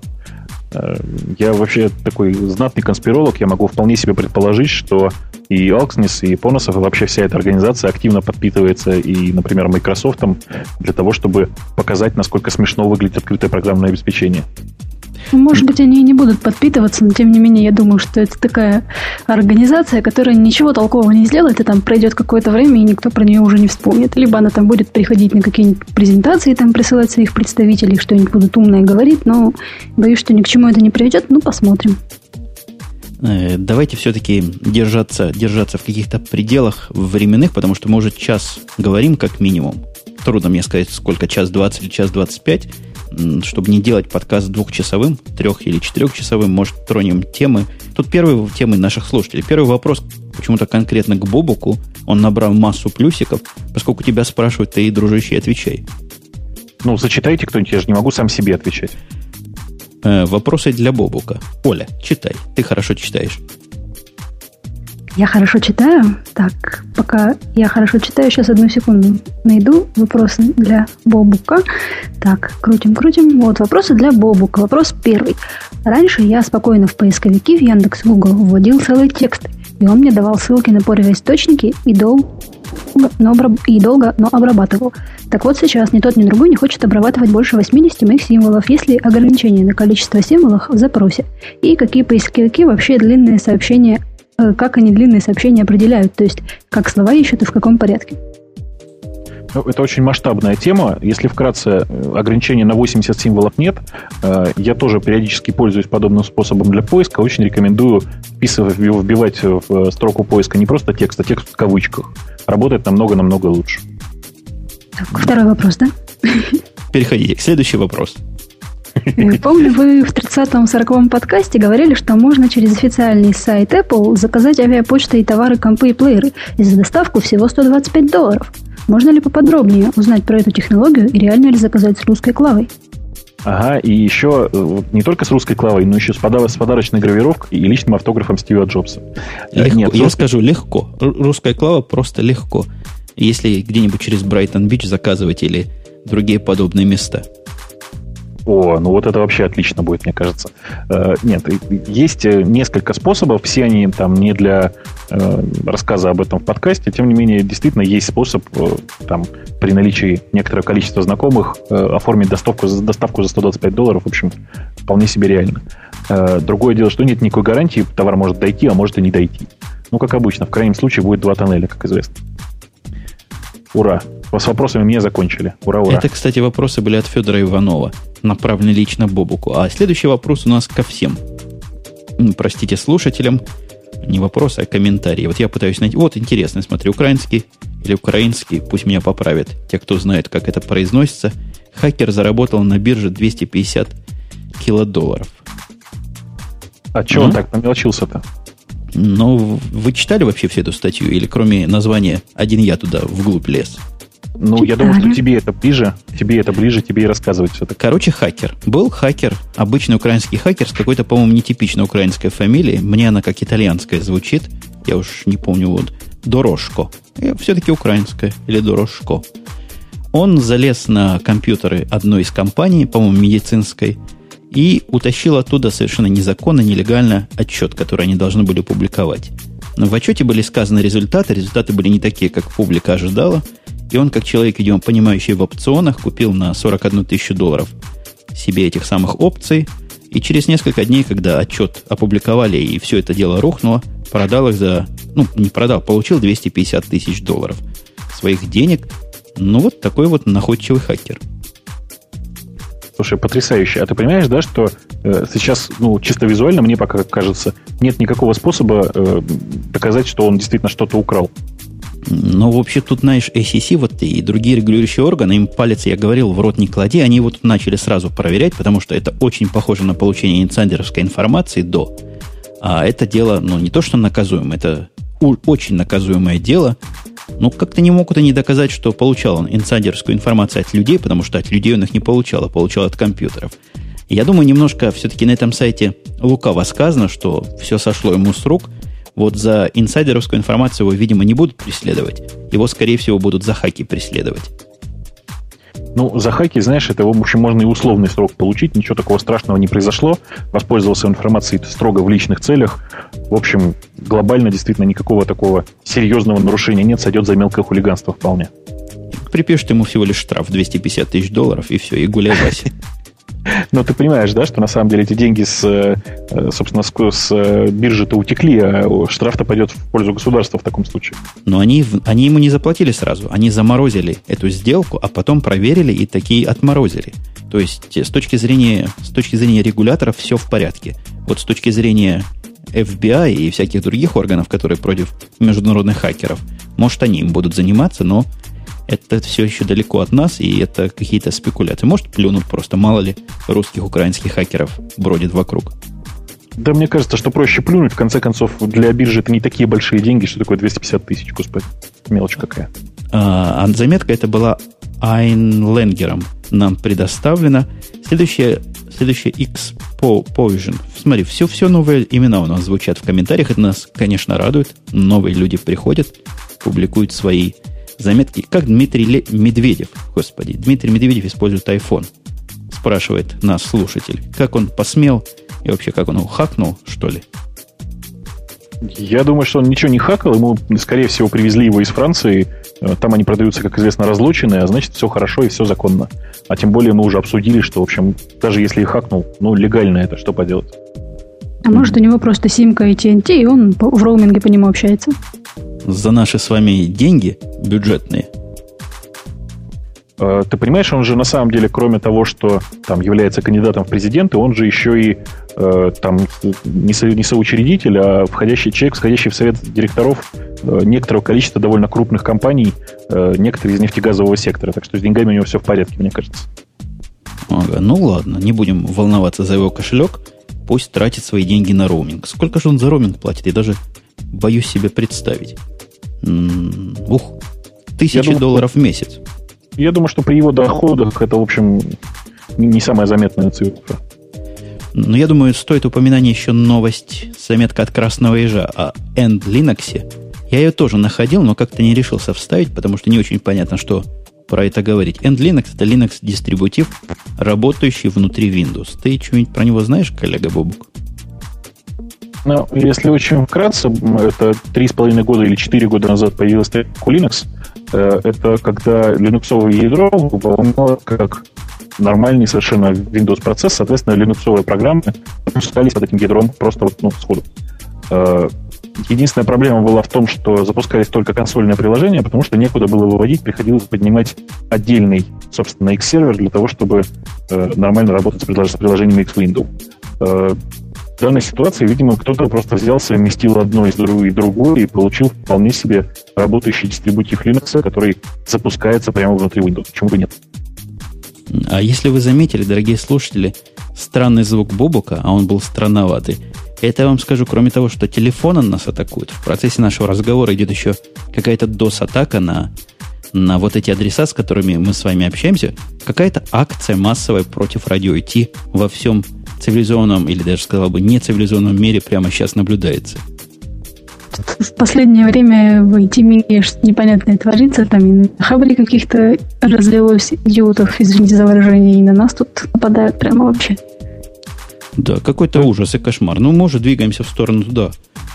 Э, я вообще такой знатный конспиролог, я могу вполне себе предположить, что и Oxness, и Поносов, и вообще вся эта организация активно подпитывается и, например, Microsoft для того, чтобы показать, насколько смешно выглядит открытое программное обеспечение. Может быть, они и не будут подпитываться, но тем не менее, я думаю, что это такая организация, которая ничего толкового не сделает, и там пройдет какое-то время, и никто про нее уже не вспомнит. Либо она там будет приходить на какие-нибудь презентации, там присылать своих представителей, что-нибудь будут умное говорить, но боюсь, что ни к чему это не приведет. Ну, посмотрим. Э, давайте все-таки держаться, держаться в каких-то пределах временных, потому что мы уже час говорим как минимум. Трудно мне сказать, сколько, час 20 или час 25 чтобы не делать подкаст двухчасовым, трех- или четырехчасовым, может, тронем темы. Тут первые темы наших слушателей. Первый вопрос почему-то конкретно к Бобуку. Он набрал массу плюсиков. Поскольку тебя спрашивают, ты, дружище, отвечай. Ну, зачитайте кто-нибудь, я же не могу сам себе отвечать. Э, вопросы для Бобука. Оля, читай. Ты хорошо читаешь. Я хорошо читаю. Так, пока я хорошо читаю, сейчас одну секунду найду вопросы для Бобука. Так, крутим, крутим. Вот вопросы для Бобука. Вопрос первый. Раньше я спокойно в поисковики в Яндекс Google вводил целые тексты, и он мне давал ссылки на источники и долго, но, и долго, но обрабатывал. Так вот сейчас ни тот, ни другой не хочет обрабатывать больше 80 моих символов, если ограничение на количество символов в запросе. И какие поисковики вообще длинные сообщения Э, как они длинные сообщения определяют, то есть как слова ищут и в каком порядке. Это очень масштабная тема. Если вкратце, э, ограничения на 80 символов нет. Э, я тоже периодически пользуюсь подобным способом для поиска. Очень рекомендую вписывать, вбивать в строку поиска не просто текст, а текст в кавычках. Работает намного-намного лучше. Так, второй вопрос, да? Переходите к следующему вопросу. Помню, вы в 30-40 подкасте говорили, что можно через официальный сайт Apple заказать авиапочтой товары, компы и плееры, и за доставку всего 125 долларов. Можно ли поподробнее узнать про эту технологию и реально ли заказать с русской клавой? Ага, и еще э, не только с русской клавой, но еще с, пода- с подарочной гравировкой и личным автографом Стива Джобса. Легко, Нет, я русской... скажу легко. Русская клава просто легко. Если где-нибудь через Брайтон Бич заказывать или другие подобные места. О, ну вот это вообще отлично будет, мне кажется. Э, нет, есть э, несколько способов, все они там не для э, рассказа об этом в подкасте, тем не менее, действительно есть способ там при наличии некоторого количества знакомых оформить доставку, доставку за 125 долларов, в общем, вполне себе реально. Другое дело, что нет никакой гарантии, товар может дойти, а может и не дойти. Ну, как обычно, в крайнем случае будет два тоннеля, как известно. Ура! С вопросами мне закончили. Ура, ура. Это, кстати, вопросы были от Федора Иванова, направлены лично Бобуку. А следующий вопрос у нас ко всем. Простите, слушателям. Не вопросы, а комментарии. Вот я пытаюсь найти... Вот, интересно, смотри, украинский или украинский, пусть меня поправят те, кто знает, как это произносится. Хакер заработал на бирже 250 килодолларов. А чего он так помелочился-то? Ну, вы читали вообще всю эту статью? Или кроме названия «Один я туда вглубь лез»? Ну, я думаю, что тебе это ближе, тебе это ближе, тебе и рассказывать все таки Короче, хакер. Был хакер, обычный украинский хакер с какой-то, по-моему, нетипичной украинской фамилией. Мне она как итальянская звучит. Я уж не помню, вот, Дорожко. Все-таки украинская. Или Дорожко. Он залез на компьютеры одной из компаний, по-моему, медицинской, и утащил оттуда совершенно незаконно, нелегально отчет, который они должны были публиковать. Но в отчете были сказаны результаты, результаты были не такие, как публика ожидала, и он, как человек, видимо, понимающий в опционах, купил на 41 тысячу долларов себе этих самых опций, и через несколько дней, когда отчет опубликовали и все это дело рухнуло, продал их за... Ну, не продал, получил 250 тысяч долларов своих денег. Ну, вот такой вот находчивый хакер. Слушай, потрясающе. А ты понимаешь, да, что э, сейчас, ну, чисто визуально, мне пока кажется, нет никакого способа э, доказать, что он действительно что-то украл. Ну, вообще, тут, знаешь, SEC вот и другие регулирующие органы, им палец, я говорил, в рот не клади, они вот начали сразу проверять, потому что это очень похоже на получение инсайдерской информации до. А это дело, ну, не то, что наказуемо, это очень наказуемое дело, ну, как-то не могут они доказать, что получал он инсайдерскую информацию от людей, потому что от людей он их не получал, а получал от компьютеров. Я думаю, немножко все-таки на этом сайте лукаво сказано, что все сошло ему с рук. Вот за инсайдеровскую информацию его, видимо, не будут преследовать. Его, скорее всего, будут за хаки преследовать. Ну, за хаки, знаешь, это, в общем, можно и условный срок получить. Ничего такого страшного не произошло. Воспользовался информацией строго в личных целях. В общем, глобально действительно никакого такого серьезного нарушения нет. Сойдет за мелкое хулиганство вполне. Припишет ему всего лишь штраф 250 тысяч долларов, и все, и гуляй Вася. <laughs> <laughs> Но ты понимаешь, да, что на самом деле эти деньги с, э, собственно, с, с э, биржи-то утекли, а штраф-то пойдет в пользу государства в таком случае. Но они, они ему не заплатили сразу. Они заморозили эту сделку, а потом проверили и такие отморозили. То есть э, с точки зрения, с точки зрения регуляторов все в порядке. Вот с точки зрения FBI и всяких других органов, которые против международных хакеров, может, они им будут заниматься, но это все еще далеко от нас, и это какие-то спекуляции. Может, плюнут просто, мало ли, русских, украинских хакеров бродит вокруг. Да, мне кажется, что проще плюнуть. В конце концов, для биржи это не такие большие деньги, что такое 250 тысяч, господи. Мелочь какая. А, а заметка это была Айнленгером нам предоставлена. Следующая, следующая X Povision. Смотри, все, все новые имена у нас звучат в комментариях. Это нас, конечно, радует. Новые люди приходят, публикуют свои заметки, как Дмитрий Ле... Медведев, господи, Дмитрий Медведев использует iPhone, спрашивает нас слушатель, как он посмел и вообще как он его хакнул, что ли? Я думаю, что он ничего не хакал, ему, скорее всего, привезли его из Франции. Э, там они продаются, как известно, разлученные, а значит, все хорошо и все законно. А тем более мы уже обсудили, что, в общем, даже если и хакнул, ну, легально это, что поделать. А может, у него просто симка и TNT, и он в роуминге по нему общается? За наши с вами деньги бюджетные. Э, ты понимаешь, он же на самом деле, кроме того, что там является кандидатом в президенты, он же еще и э, там не, со, не соучредитель, а входящий человек, входящий в совет директоров э, некоторого количества довольно крупных компаний, э, некоторые из нефтегазового сектора. Так что с деньгами у него все в порядке, мне кажется. Ага, ну ладно, не будем волноваться за его кошелек. Пусть тратит свои деньги на роуминг. Сколько же он за роуминг платит? Я даже боюсь себе представить. Ух, тысячи думаю, долларов в месяц. Я думаю, что при его доходах это, в общем, не самая заметная цифра. Но я думаю, стоит упоминание еще новость, заметка от красного ежа о End Linux. Я ее тоже находил, но как-то не решился вставить, потому что не очень понятно, что про это говорить. End Linux это Linux дистрибутив, работающий внутри Windows. Ты что-нибудь про него знаешь, коллега Бобук? Ну, если очень вкратце, это три с половиной года или четыре года назад появилась Linux. Э, это когда линуксовое ядро выполняло как нормальный совершенно Windows процесс, соответственно, линуксовые программы запускались под этим ядром просто вот, ну, сходу. Э, единственная проблема была в том, что запускались только консольные приложения, потому что некуда было выводить, приходилось поднимать отдельный, собственно, X-сервер для того, чтобы э, нормально работать с приложениями X-Window. В данной ситуации, видимо, кто-то просто взял, совместил одно из и другое и получил вполне себе работающий дистрибутив Linux, который запускается прямо внутри Windows. Почему бы нет? А если вы заметили, дорогие слушатели, странный звук Бобука, а он был странноватый, это я вам скажу, кроме того, что телефон нас атакует, в процессе нашего разговора идет еще какая-то DOS-атака на, на вот эти адреса, с которыми мы с вами общаемся, какая-то акция массовая против радио IT во всем цивилизованном, или даже сказал бы, нецивилизованном мире прямо сейчас наблюдается. В последнее время в IT-мире что-то непонятное творится. Там и на хабре каких-то разлилось идиотов, извините за выражение, и на нас тут нападают прямо вообще. Да, какой-то ужас и кошмар. Ну, может, двигаемся в сторону туда.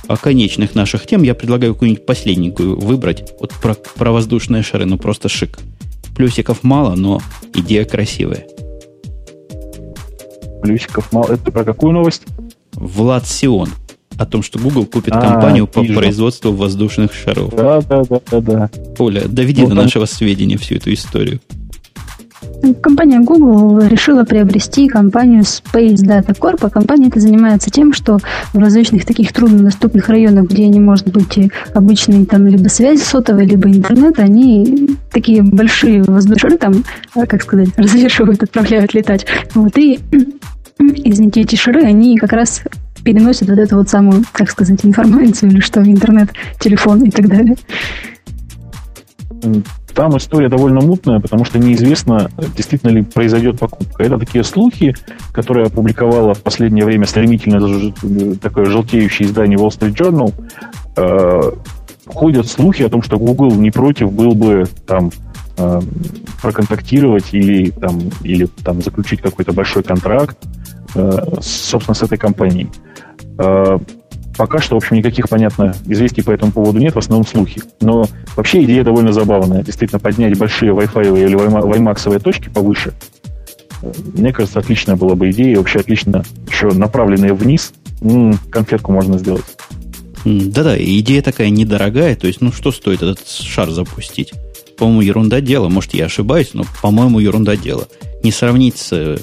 О конечных наших тем я предлагаю какую-нибудь последненькую выбрать. Вот про, про воздушные шары, ну просто шик. Плюсиков мало, но идея красивая. Плюсиков мало. Это про какую новость? Влад Сион. О том, что Google купит а, компанию по вижу. производству воздушных шаров. Да, да, да, да, да. Оля, доведи ну, до там... нашего сведения всю эту историю. Компания Google решила приобрести компанию Space Data Corp. А компания эта занимается тем, что в различных таких труднодоступных районах, где не может быть обычной там либо связи сотовой, либо интернет, они такие большие воздушные там, а, как сказать, <laughs> разрешивают, отправляют летать. Вот, и, <clears throat> извините, эти шары, они как раз переносят вот эту вот самую, как сказать, информацию или что, интернет, телефон и так далее. Там история довольно мутная, потому что неизвестно, действительно ли произойдет покупка. Это такие слухи, которые опубликовало в последнее время стремительно такое желтеющее издание Wall Street Journal. Э, ходят слухи о том, что Google не против был бы там э, проконтактировать или там, или там заключить какой-то большой контракт, э, собственно, с этой компанией. Э, Пока что, в общем, никаких, понятно, известий по этому поводу нет, в основном слухи. Но вообще идея довольно забавная. Действительно, поднять большие Wi-Fi или WiMAX точки повыше. Мне кажется, отличная была бы идея. Вообще отлично еще направленные вниз. Конфетку можно сделать. Да-да, идея такая недорогая. То есть, ну что стоит этот шар запустить? По-моему, ерунда дело. Может, я ошибаюсь, но, по-моему, ерунда дело. Не сравнить с,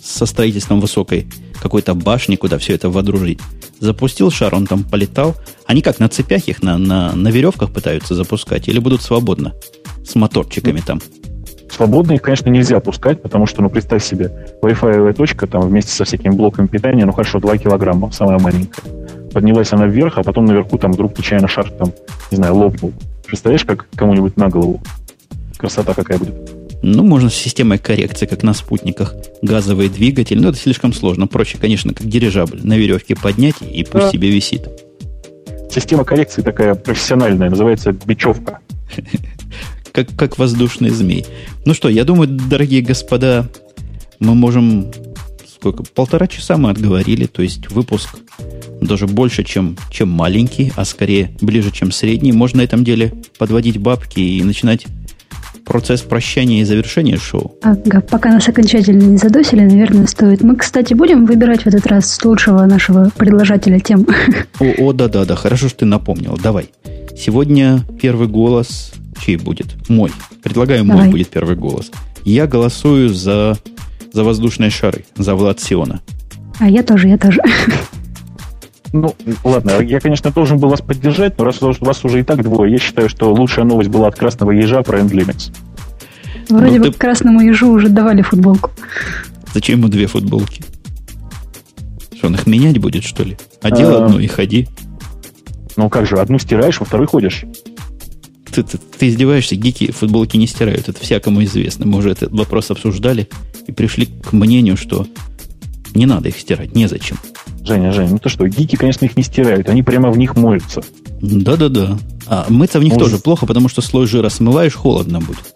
со строительством высокой какой-то башни, куда все это водружить. Запустил шар, он там полетал. Они как, на цепях их, на, на, на веревках пытаются запускать? Или будут свободно? С моторчиками там? Свободно их, конечно, нельзя пускать, потому что, ну, представь себе, Wi-Fi точка там вместе со всякими блоками питания, ну, хорошо, 2 килограмма, самая маленькая. Поднялась она вверх, а потом наверху там вдруг нечаянно шар там, не знаю, лопнул. Представляешь, как кому-нибудь на голову? Красота какая будет. Ну, можно с системой коррекции, как на спутниках. Газовый двигатель. Но это слишком сложно. Проще, конечно, как дирижабль на веревке поднять и пусть да. себе висит. Система коррекции такая профессиональная, называется бечевка. Как, как воздушный змей. Ну что, я думаю, дорогие господа, мы можем... Сколько? Полтора часа мы отговорили, то есть выпуск даже больше, чем, чем маленький, а скорее ближе, чем средний. Можно на этом деле подводить бабки и начинать процесс прощания и завершения шоу. Ага, пока нас окончательно не задосили, наверное, стоит. Мы, кстати, будем выбирать в этот раз лучшего нашего предложателя тем. <laughs> О, о да-да-да, хорошо, что ты напомнил. Давай. Сегодня первый голос чей будет? Мой. Предлагаю, Давай. мой будет первый голос. Я голосую за, за воздушные шары, за Влад Сиона. А я тоже, я тоже. <laughs> Ну, ладно, я, конечно, должен был вас поддержать, но раз у вас уже и так двое, я считаю, что лучшая новость была от красного ежа про Endlimix. Вроде ну, бы ты... красному ежу уже давали футболку. Зачем ему две футболки? Что, он их менять будет, что ли? Одел а... одну и ходи. Ну как же, одну стираешь, во второй ходишь. Ты, ты, ты издеваешься, гики футболки не стирают. Это всякому известно. Мы уже этот вопрос обсуждали и пришли к мнению, что не надо их стирать, незачем. Женя, Женя, ну то что, гики, конечно, их не стирают, они прямо в них моются. Да-да-да. А мыться в них Может... тоже плохо, потому что слой жира смываешь, холодно будет.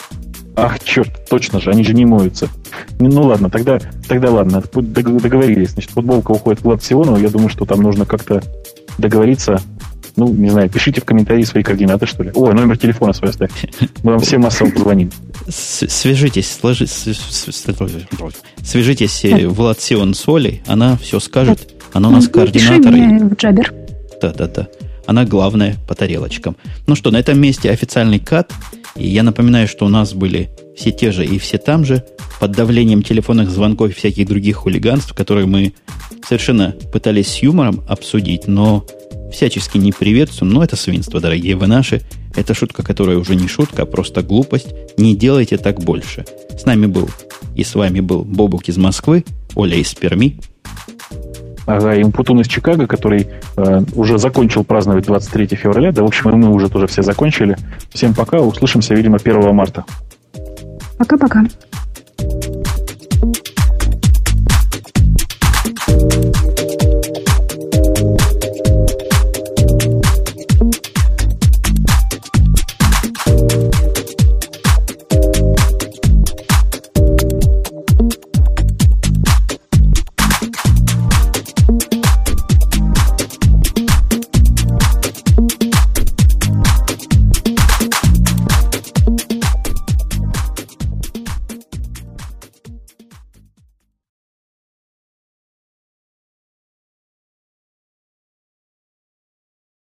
Ах, черт, точно же, они же не моются. Ну ладно, тогда, тогда ладно, договорились. Значит, футболка уходит в Влад Сионова. Я думаю, что там нужно как-то договориться. Ну, не знаю, пишите в комментарии свои координаты, что ли. О, номер телефона свой оставьте. Мы вам всем массово позвоним. Свяжитесь, сложи, свяжитесь, э, Влад Сион с Олей, она все скажет она у нас координатор. в Джабер. Да-да-да. Она главная по тарелочкам. Ну что, на этом месте официальный кат. И я напоминаю, что у нас были все те же и все там же, под давлением телефонных звонков и всяких других хулиганств, которые мы совершенно пытались с юмором обсудить, но всячески не приветствуем. Но это свинство, дорогие вы наши. Это шутка, которая уже не шутка, а просто глупость. Не делайте так больше. С нами был и с вами был Бобук из Москвы, Оля из Перми. Ага, и Умпутун из Чикаго, который э, уже закончил праздновать 23 февраля. Да, в общем, мы уже тоже все закончили. Всем пока, услышимся, видимо, 1 марта. Пока-пока.